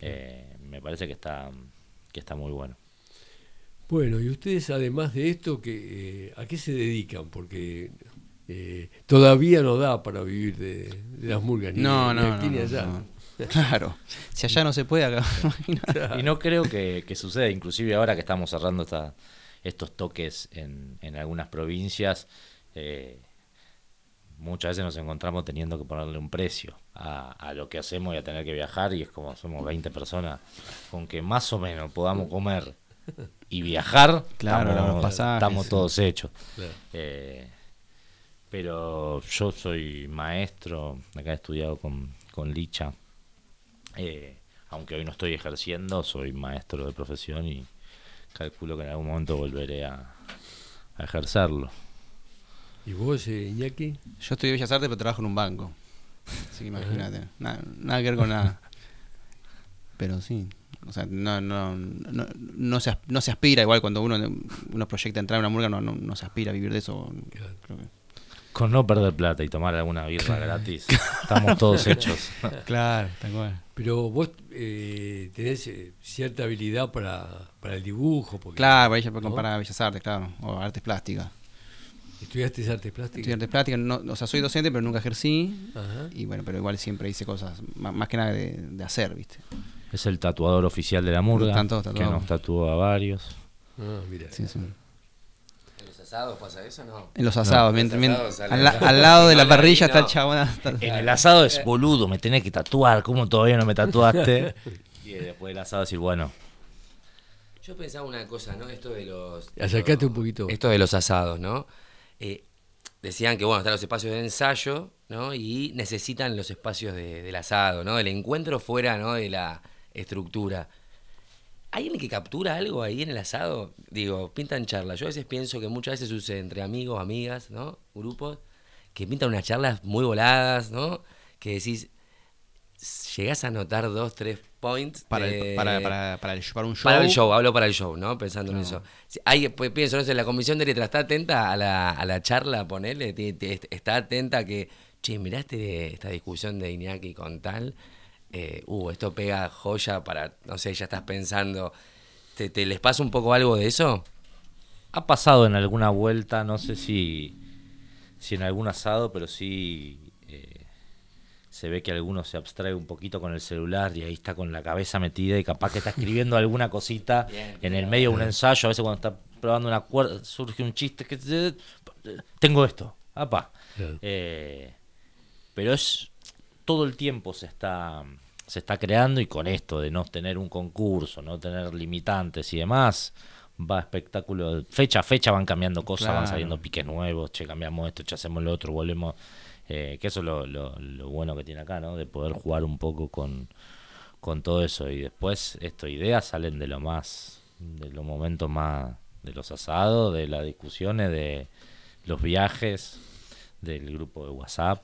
Eh, me parece que está que está muy bueno. Bueno, y ustedes además de esto, que, eh, ¿a qué se dedican? Porque eh, todavía no da para vivir de, de las murgas, ni, No, ni no, no, ni no, allá. no. Claro. Si allá no se puede, acá. Y no creo que, que suceda, inclusive ahora que estamos cerrando esta- estos toques en, en algunas provincias, eh, muchas veces nos encontramos teniendo que ponerle un precio a, a lo que hacemos y a tener que viajar y es como somos 20 personas, con que más o menos podamos comer y viajar, Claro, estamos, pasajes, todos hechos. Claro. Eh, pero yo soy maestro, acá he estudiado con, con Licha, eh, aunque hoy no estoy ejerciendo, soy maestro de profesión y calculo que en algún momento volveré a, a ejercerlo. ¿Y vos, eh, Iñaki? Yo estudié Bellas Artes, pero trabajo en un banco. Así que imagínate. Nada, nada que ver con nada. Pero sí. O sea, no, no, no, no, se, as- no se aspira, igual cuando uno, uno proyecta entrar en una murga, no, no, no se aspira a vivir de eso. Claro. Creo que- Con no perder plata y tomar alguna birra gratis, estamos todos hechos. Claro, tal cual. Pero vos eh, tenés eh, cierta habilidad para, para el dibujo, porque Claro, para ella puede ¿no? comparar Bellas Artes, claro. O artes plásticas. estudiaste artes plásticas. Estudié artes plásticas, no, o sea, soy docente, pero nunca ejercí. Ajá. Y bueno, pero igual siempre hice cosas, má- más, que nada de, de hacer, ¿viste? Es el tatuador oficial de la murga, Están todos que nos tatuó a varios. Ah, mira. Sí, sí. ¿En los asados pasa eso no? En los asados, En los mien- mien- asados sale- al, la- al lado de la parrilla no. está el chabón. está- En el asado es boludo, me tenés que tatuar, ¿cómo todavía no me tatuaste? y después del asado decir, bueno, Yo pensaba una cosa, ¿no? Esto de los... Acercate un poquito. Esto de los asados, ¿no? Eh, decían que, bueno, están los espacios de ensayo ¿no? Y necesitan los espacios de- del asado, ¿no? El encuentro fuera, ¿no? De la estructura. ¿Hay alguien que captura algo ahí en el asado? Digo, pintan charlas. Yo a veces pienso que muchas veces sucede entre amigos, amigas, ¿no? Grupos, que pintan unas charlas muy voladas, ¿no? Que decís, llegás a notar dos, tres points. Para, de- el, para, para, para, el- para un show. para el show, hablo para el show, ¿no? Pensando en eso. Si hay, pues, pienso, no sé, la comisión de letras está atenta a la, a la charla, ponele, está atenta a que, che, miraste esta discusión de Iñaki con tal, eh, uh, esto pega joya para, no sé, ya estás pensando, ¿te, te les pasa un poco algo de eso? Ha pasado en alguna vuelta, no sé si, si en algún asado, pero sí eh, se ve que alguno se abstrae un poquito con el celular y ahí está con la cabeza metida y capaz que está escribiendo alguna cosita Bien, en el medio de un ensayo. A veces cuando está probando una cuerda surge un chiste que tengo esto, apa. Eh, pero es todo el tiempo se está se está creando y con esto de no tener un concurso, no tener limitantes y demás, va espectáculo, fecha a fecha van cambiando cosas, van saliendo piques nuevos, che, cambiamos esto, che, hacemos lo otro, volvemos, eh, que eso es lo, lo- lo bueno que tiene acá, ¿no? De poder jugar un poco con, con todo eso y después esto, ideas salen de lo más, de los momentos más, de los asados, de las discusiones, de los viajes, del grupo de WhatsApp.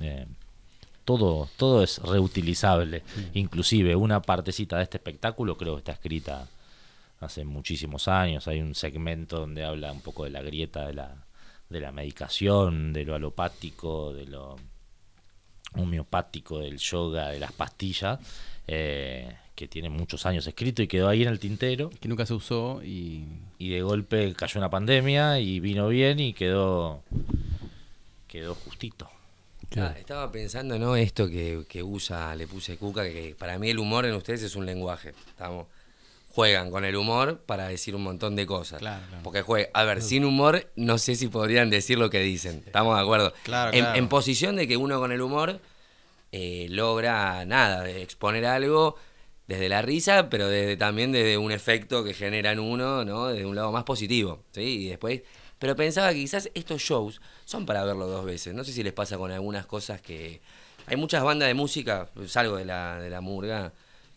eh, todo, todo es reutilizable. Inclusive una partecita de este espectáculo creo que está escrita hace muchísimos años. Hay un segmento donde habla un poco de la grieta de la, de la medicación, de lo alopático, de lo homeopático, del yoga, de las pastillas, eh, que tiene muchos años escrito y quedó ahí en el tintero. Que nunca se usó y. Y de golpe cayó una pandemia y vino bien y quedó, quedó justito. Ah, estaba pensando, ¿no? Esto que, que usa, le puse Cuca, que, para mí el humor en ustedes es un lenguaje. Estamos, juegan con el humor para decir un montón de cosas. Claro, claro. Porque juega, a ver, sin humor no sé si podrían decir lo que dicen. Estamos de acuerdo. Claro, en, claro. en posición de que uno con el humor eh, logra nada, exponer algo desde la risa, pero desde, también desde un efecto que genera en uno, ¿no? Desde un lado más positivo, ¿sí? Y después... Pero pensaba que quizás estos shows son para verlo dos veces. No sé si les pasa con algunas cosas que... Hay muchas bandas de música, salgo de la, de la murga,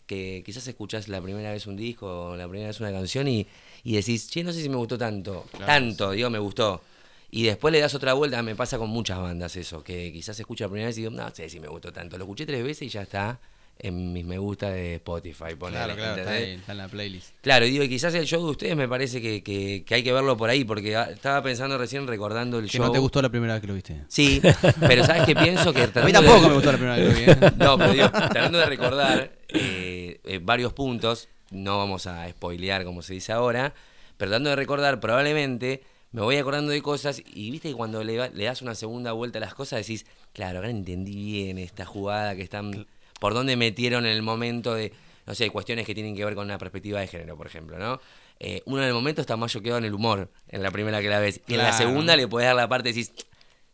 que quizás escuchás la primera vez un disco o la primera vez una canción y, y decís, che, no sé si me gustó tanto. tanto, digo, me gustó. Y después le das otra vuelta, me pasa con muchas bandas eso, que quizás escucho la primera vez y digo, no sé si me gustó tanto. Lo escuché tres veces y ya está en mis me gusta de Spotify. ponele, Claro, claro, está, ahí, está en la playlist. Claro, y digo, y quizás el show de ustedes me parece que, que- que hay que verlo por ahí, porque ah, estaba pensando recién recordando el Que show. no te gustó la primera vez que lo viste. Sí, pero ¿sabes qué pienso? Que A mí de- tampoco me gustó la primera vez que lo vi. ¿eh? no, pero digo, tratando de recordar eh, eh, varios puntos, no vamos a spoilear como se dice ahora, pero tratando de recordar, probablemente me voy acordando de cosas y viste que cuando le, le das una segunda vuelta a las cosas decís, claro, ahora entendí bien esta jugada que están, por dónde metieron en el momento de, no sé, cuestiones que tienen que ver con una perspectiva de género, por ejemplo, ¿no? Eh, uno en el momento está más choqueado en el humor, en la primera que la ves, y en la segunda le puedes dar la parte y decís,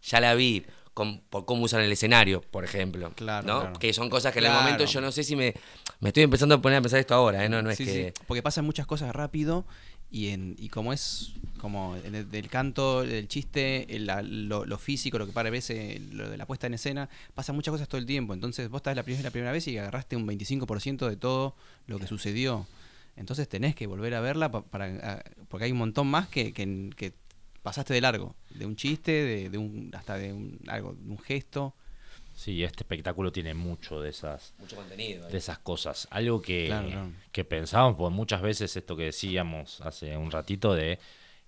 ya la vi, con- por cómo usan el escenario, por ejemplo. Claro, ¿no? claro. Que son cosas que en el momento yo no sé si me. Me estoy empezando a poner a pensar esto ahora, ¿eh? No, no es Sí, que. sí, porque pasan muchas cosas rápido y, en, y como es como en el, del canto, el chiste, el- la- lo, lo físico, lo que parece, lo de la puesta en escena, pasan muchas cosas todo el tiempo. Entonces vos estás la primera, la primera vez y agarraste un 25% de todo lo que sucedió. Entonces tenés que volver a verla pa- para, porque hay un montón más que, que, que pasaste de largo. De un chiste, de, de un, hasta de un, algo, de un gesto. Sí, este espectáculo tiene mucho de esas, Mucho contenido. ¿eh? de esas cosas. Algo que, Claro, claro. que pensábamos, pues muchas veces esto que decíamos hace un ratito de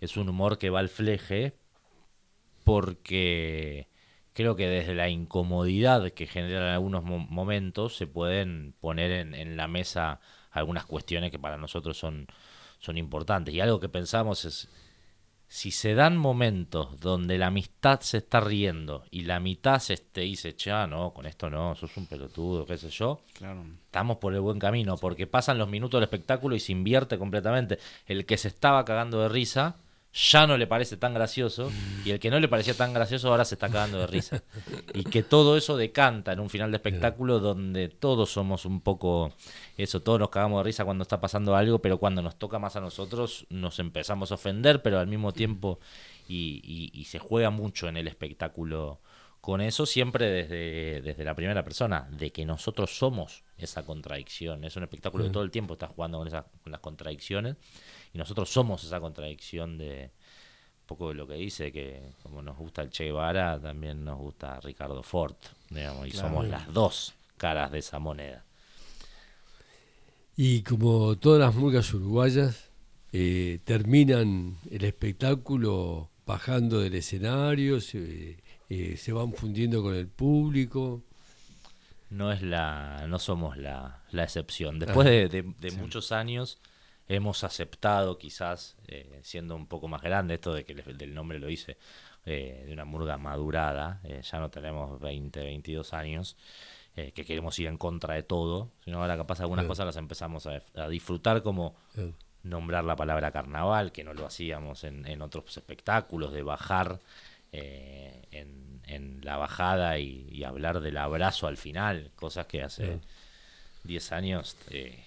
es un humor que va al fleje porque creo que desde la incomodidad que generan algunos mo- momentos se pueden poner en, en la mesa algunas cuestiones que para nosotros son, son importantes. Y algo que pensamos es, si se dan momentos donde la amistad se está riendo y la mitad se te dice, ya no, con esto no, sos un pelotudo, qué sé yo, Claro. estamos por el buen camino, porque pasan los minutos del espectáculo y se invierte completamente. El que se estaba cagando de risa ya no le parece tan gracioso y el que no le parecía tan gracioso ahora se está cagando de risa. Y que todo eso decanta en un final de espectáculo donde todos somos un poco eso, todos nos cagamos de risa cuando está pasando algo, pero cuando nos toca más a nosotros nos empezamos a ofender, pero al mismo tiempo y, y- y se juega mucho en el espectáculo con eso siempre desde, desde la primera persona, de que nosotros somos esa contradicción. Es un espectáculo que todo el tiempo está jugando con, esas, con las contradicciones y nosotros somos esa contradicción de un poco de lo que dice, que como nos gusta el Che Guevara, también nos gusta Ricardo Ford, digamos, y somos las dos caras de esa moneda. Y como todas las murgas uruguayas, eh, terminan el espectáculo bajando del escenario, se, eh, se van fundiendo con el público. No es la, no somos la, la excepción. Después de, de- de muchos años hemos aceptado, quizás eh, siendo un poco más grande, esto de que el- del nombre lo hice, eh, de una murga madurada. eh, ya no tenemos 20, 22 años. que queremos ir en contra de todo, sino ahora capaz algunas cosas las empezamos a, a disfrutar como nombrar la palabra carnaval, que no lo hacíamos en, en otros espectáculos, de bajar en, en la bajada y, y hablar del abrazo al final, cosas que hace. 10 años eh,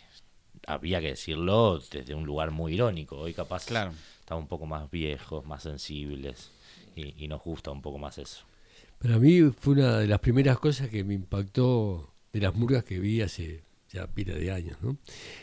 había que decirlo desde un lugar muy irónico. Hoy capaz Claro. estamos un poco más viejos, más sensibles y, y nos gusta un poco más eso. Para mí fue una de las primeras cosas que me impactó de las murgas que vi hace ya pila de años, ¿no?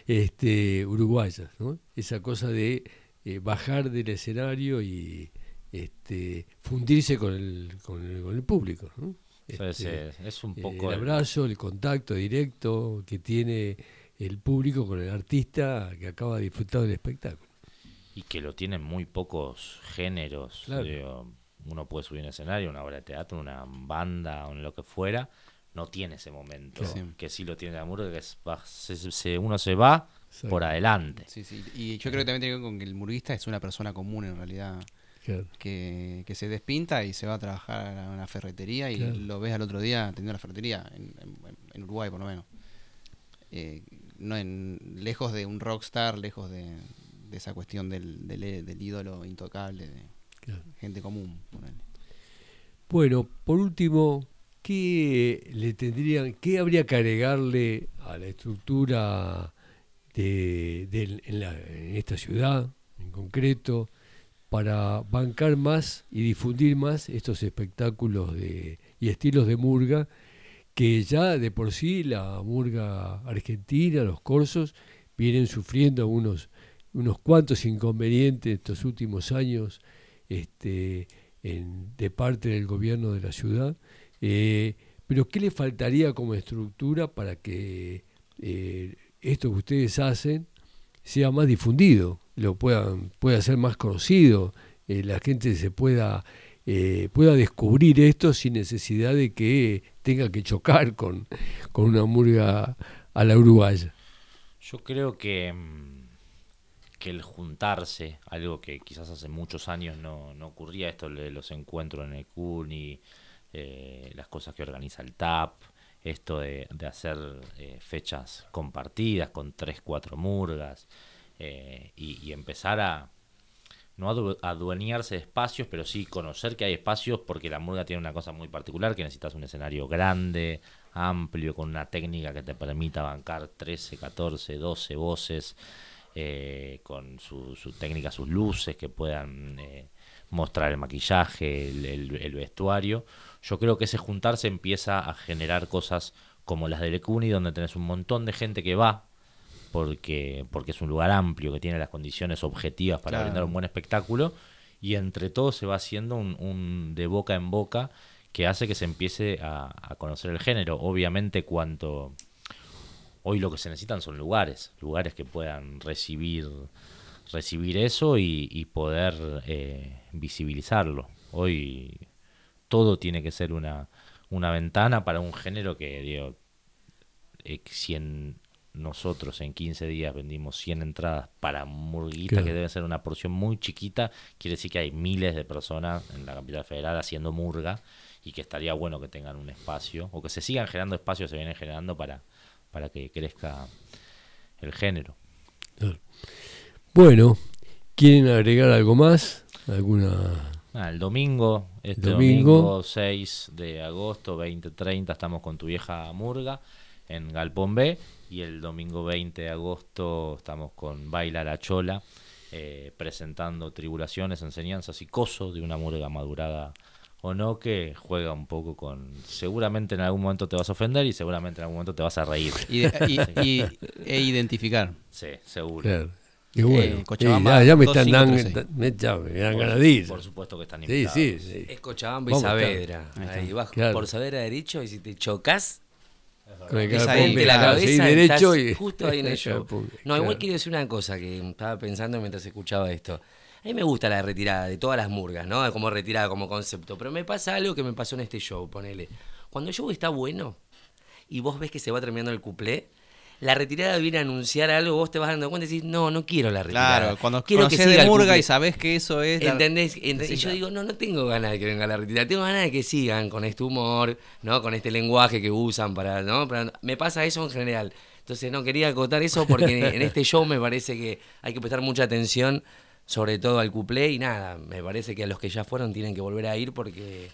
Este, uruguayas, ¿no? Esa cosa de eh, bajar del escenario y este, fundirse con el, con el, con el público, ¿no? Este, eh, es un eh, poco el el- abrazo, el contacto directo que tiene el público con el artista que acaba de disfrutar del espectáculo. y que lo tienen muy pocos géneros. Claro. digo, uno puede subir en escenario, una obra de teatro, una banda o en lo que fuera, no tiene ese momento. Sí. Que sí lo tiene la murga, que es, va- se- se- uno se va Exacto. por adelante. Sí, sí. Y yo creo que también tiene que ver con que el murguista es una persona común en realidad. Claro. Que, que se despinta y se va a trabajar a una ferretería y Claro. lo ves al otro día teniendo la ferretería, en, en- en Uruguay por lo menos. Eh, no en, lejos de un rockstar, lejos de, de esa cuestión del, del, del ídolo intocable, de Claro. gente común. ponele. Bueno, por último, ¿qué le tendrían, qué habría que agregarle a la estructura de, en, la- en esta ciudad, en concreto, para bancar más y difundir más estos espectáculos de, y estilos de murga que ya de por sí la murga argentina, los corsos, vienen sufriendo unos, unos cuantos inconvenientes estos últimos años este, en- de parte del gobierno de la ciudad. Eh, pero ¿qué le faltaría como estructura para que eh, esto que ustedes hacen sea más difundido, lo puedan, pueda ser más conocido, eh, la gente se pueda, eh, pueda descubrir esto sin necesidad de que tenga que chocar con, con una murga a la uruguaya? Yo creo que, mm, que el juntarse, algo que quizás hace muchos años no, no ocurría, esto de los encuentros en el CUNY, eh, las cosas que organiza el TAP, esto de, de hacer eh, fechas compartidas con tres, cuatro murgas, eh, y, y empezar a no adu- adueñarse de espacios, pero sí conocer que hay espacios porque la murga tiene una cosa muy particular, que necesitas un escenario grande, amplio, con una técnica que te permita bancar 13, 14, 12 voces, eh, con su, su técnica, sus luces que puedan eh, mostrar el maquillaje, el, el- el vestuario. Yo creo que ese juntarse empieza a generar cosas como las de Lecuni, donde tenés un montón de gente que va, porque, porque es un lugar amplio que tiene las condiciones objetivas para Claro. brindar un buen espectáculo y entre todos se va haciendo un, un de boca en boca que hace que se empiece a, a conocer el género. Obviamente cuanto hoy lo que se necesitan son lugares, lugares que puedan recibir recibir eso y, y poder eh, visibilizarlo. Hoy todo tiene que ser una, una ventana para un género que digo, eh, si en nosotros en 15 días vendimos 100 entradas para Murguita, Claro. que debe ser una porción muy chiquita, quiere decir que hay miles de personas en la capital federal haciendo murga y que estaría bueno que tengan un espacio o que se sigan generando espacios, se vienen generando para, para que crezca el género. Bueno, ¿quieren agregar algo más? ¿Alguna Ah, el domingo, este Domingo. domingo. 6 de agosto, 20.30, estamos con tu vieja murga en Galpón B. Y el domingo 20 de agosto estamos con Baila la Chola, eh, presentando tribulaciones, enseñanzas y coso de una murga madurada o no, que juega un poco con... Seguramente en algún momento te vas a ofender y seguramente en algún momento te vas a reír. Y, de- y- y- e identificar. Sí, seguro. Claro. Qué bueno. Eh, Cochabamba, Sí, ya, ya me están dando, me, ya me dan Por- ganadillas. Por supuesto que están Sí, invitados. sí, sí. Es Cochabamba y Vamos, Saavedra. claro. Ahí vas Claro. por Saavedra derecho y si te chocas, Con el la cabeza sí, derecho estás y justo ahí en el show. No, igual quiero decir una cosa que estaba pensando mientras escuchaba esto. A mí me gusta la retirada de todas las murgas, ¿no? Como retirada, como concepto. Pero me pasa algo que me pasó en este show, ponele. Cuando el show está bueno y vos ves que se va terminando el cuplé, la retirada viene a anunciar algo, vos te vas dando cuenta y decís, no, no quiero la retirada. Claro, cuando quiero conoces siga de murga cuplé". y sabes que eso es. la- ¿Entendés? Sí, y yo claro. digo, no, no tengo ganas de que venga la retirada, tengo ganas de que sigan con este humor, ¿no? Con este lenguaje que usan para, ¿no? Para- me pasa eso en general. Entonces no quería acotar eso porque en este show me parece que hay que prestar mucha atención, sobre todo al cuplé y nada, me parece que a los que ya fueron tienen que volver a ir porque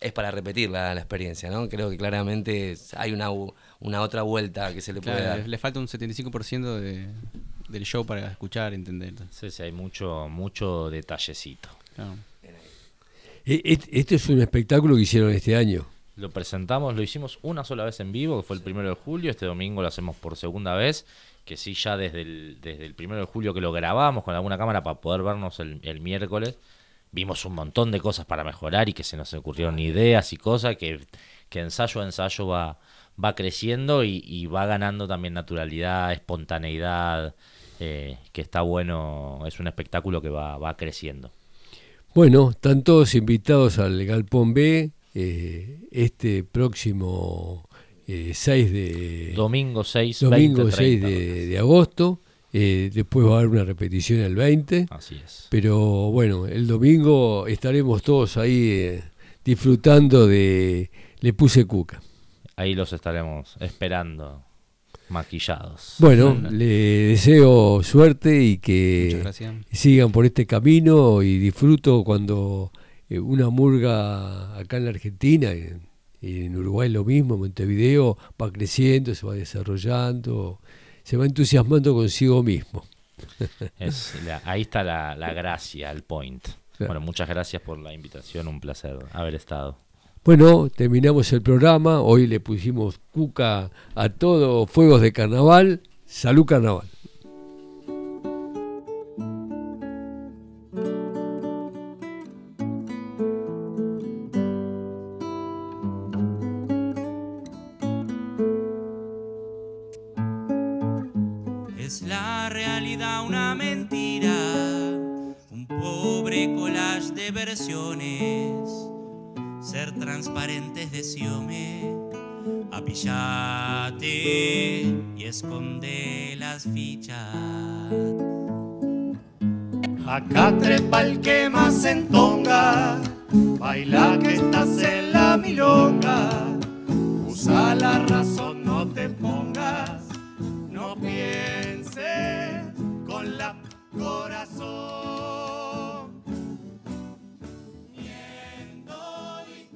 es para repetir la, la experiencia, ¿no? Creo que claramente hay una, una otra vuelta que se le puede dar. le falta un 75% de, del show para escuchar, entender. Sí, sí, hay mucho, mucho detallecito. Claro. E- et- Este es un espectáculo que hicieron este año. Lo presentamos, lo hicimos una sola vez en vivo, que fue el primero de julio. Este domingo lo hacemos por segunda vez. Que sí, ya desde el, desde el primero de julio que lo grabamos con alguna cámara para poder vernos el, el miércoles, vimos un montón de cosas para mejorar y que se nos ocurrieron ideas y cosas que, que ensayo a ensayo va, va creciendo y, y va ganando también naturalidad, espontaneidad, eh, que está bueno, es un espectáculo que va, va creciendo. Bueno, están todos invitados al Galpón B eh, este próximo eh, 6 de Domingo 6, domingo 20, 6 30, de, de agosto. eh, después va a haber una repetición el 20. Así es. Pero bueno, el domingo estaremos todos ahí eh, disfrutando de Le Puse Cuca. Ahí los estaremos esperando maquillados. Bueno, le deseo suerte y que sigan por este camino y disfruto cuando eh, una murga acá en la Argentina, en, en Uruguay lo mismo, Montevideo, va creciendo, se va desarrollando, se va entusiasmando consigo mismo. Es la- ahí está la, la gracia, el point. Claro. Bueno, muchas gracias por la invitación, un placer haber estado. Bueno, terminamos el programa, hoy le pusimos cuca a todo, fuegos de carnaval, salud carnaval. Es la realidad una mentira, un pobre collage de versiones, transparentes de siome, apillate y esconde las fichas. Acá trepa el que más entonga, baila que estás en la milonga, usa la razón, no te pongas, no pienses con la corazón.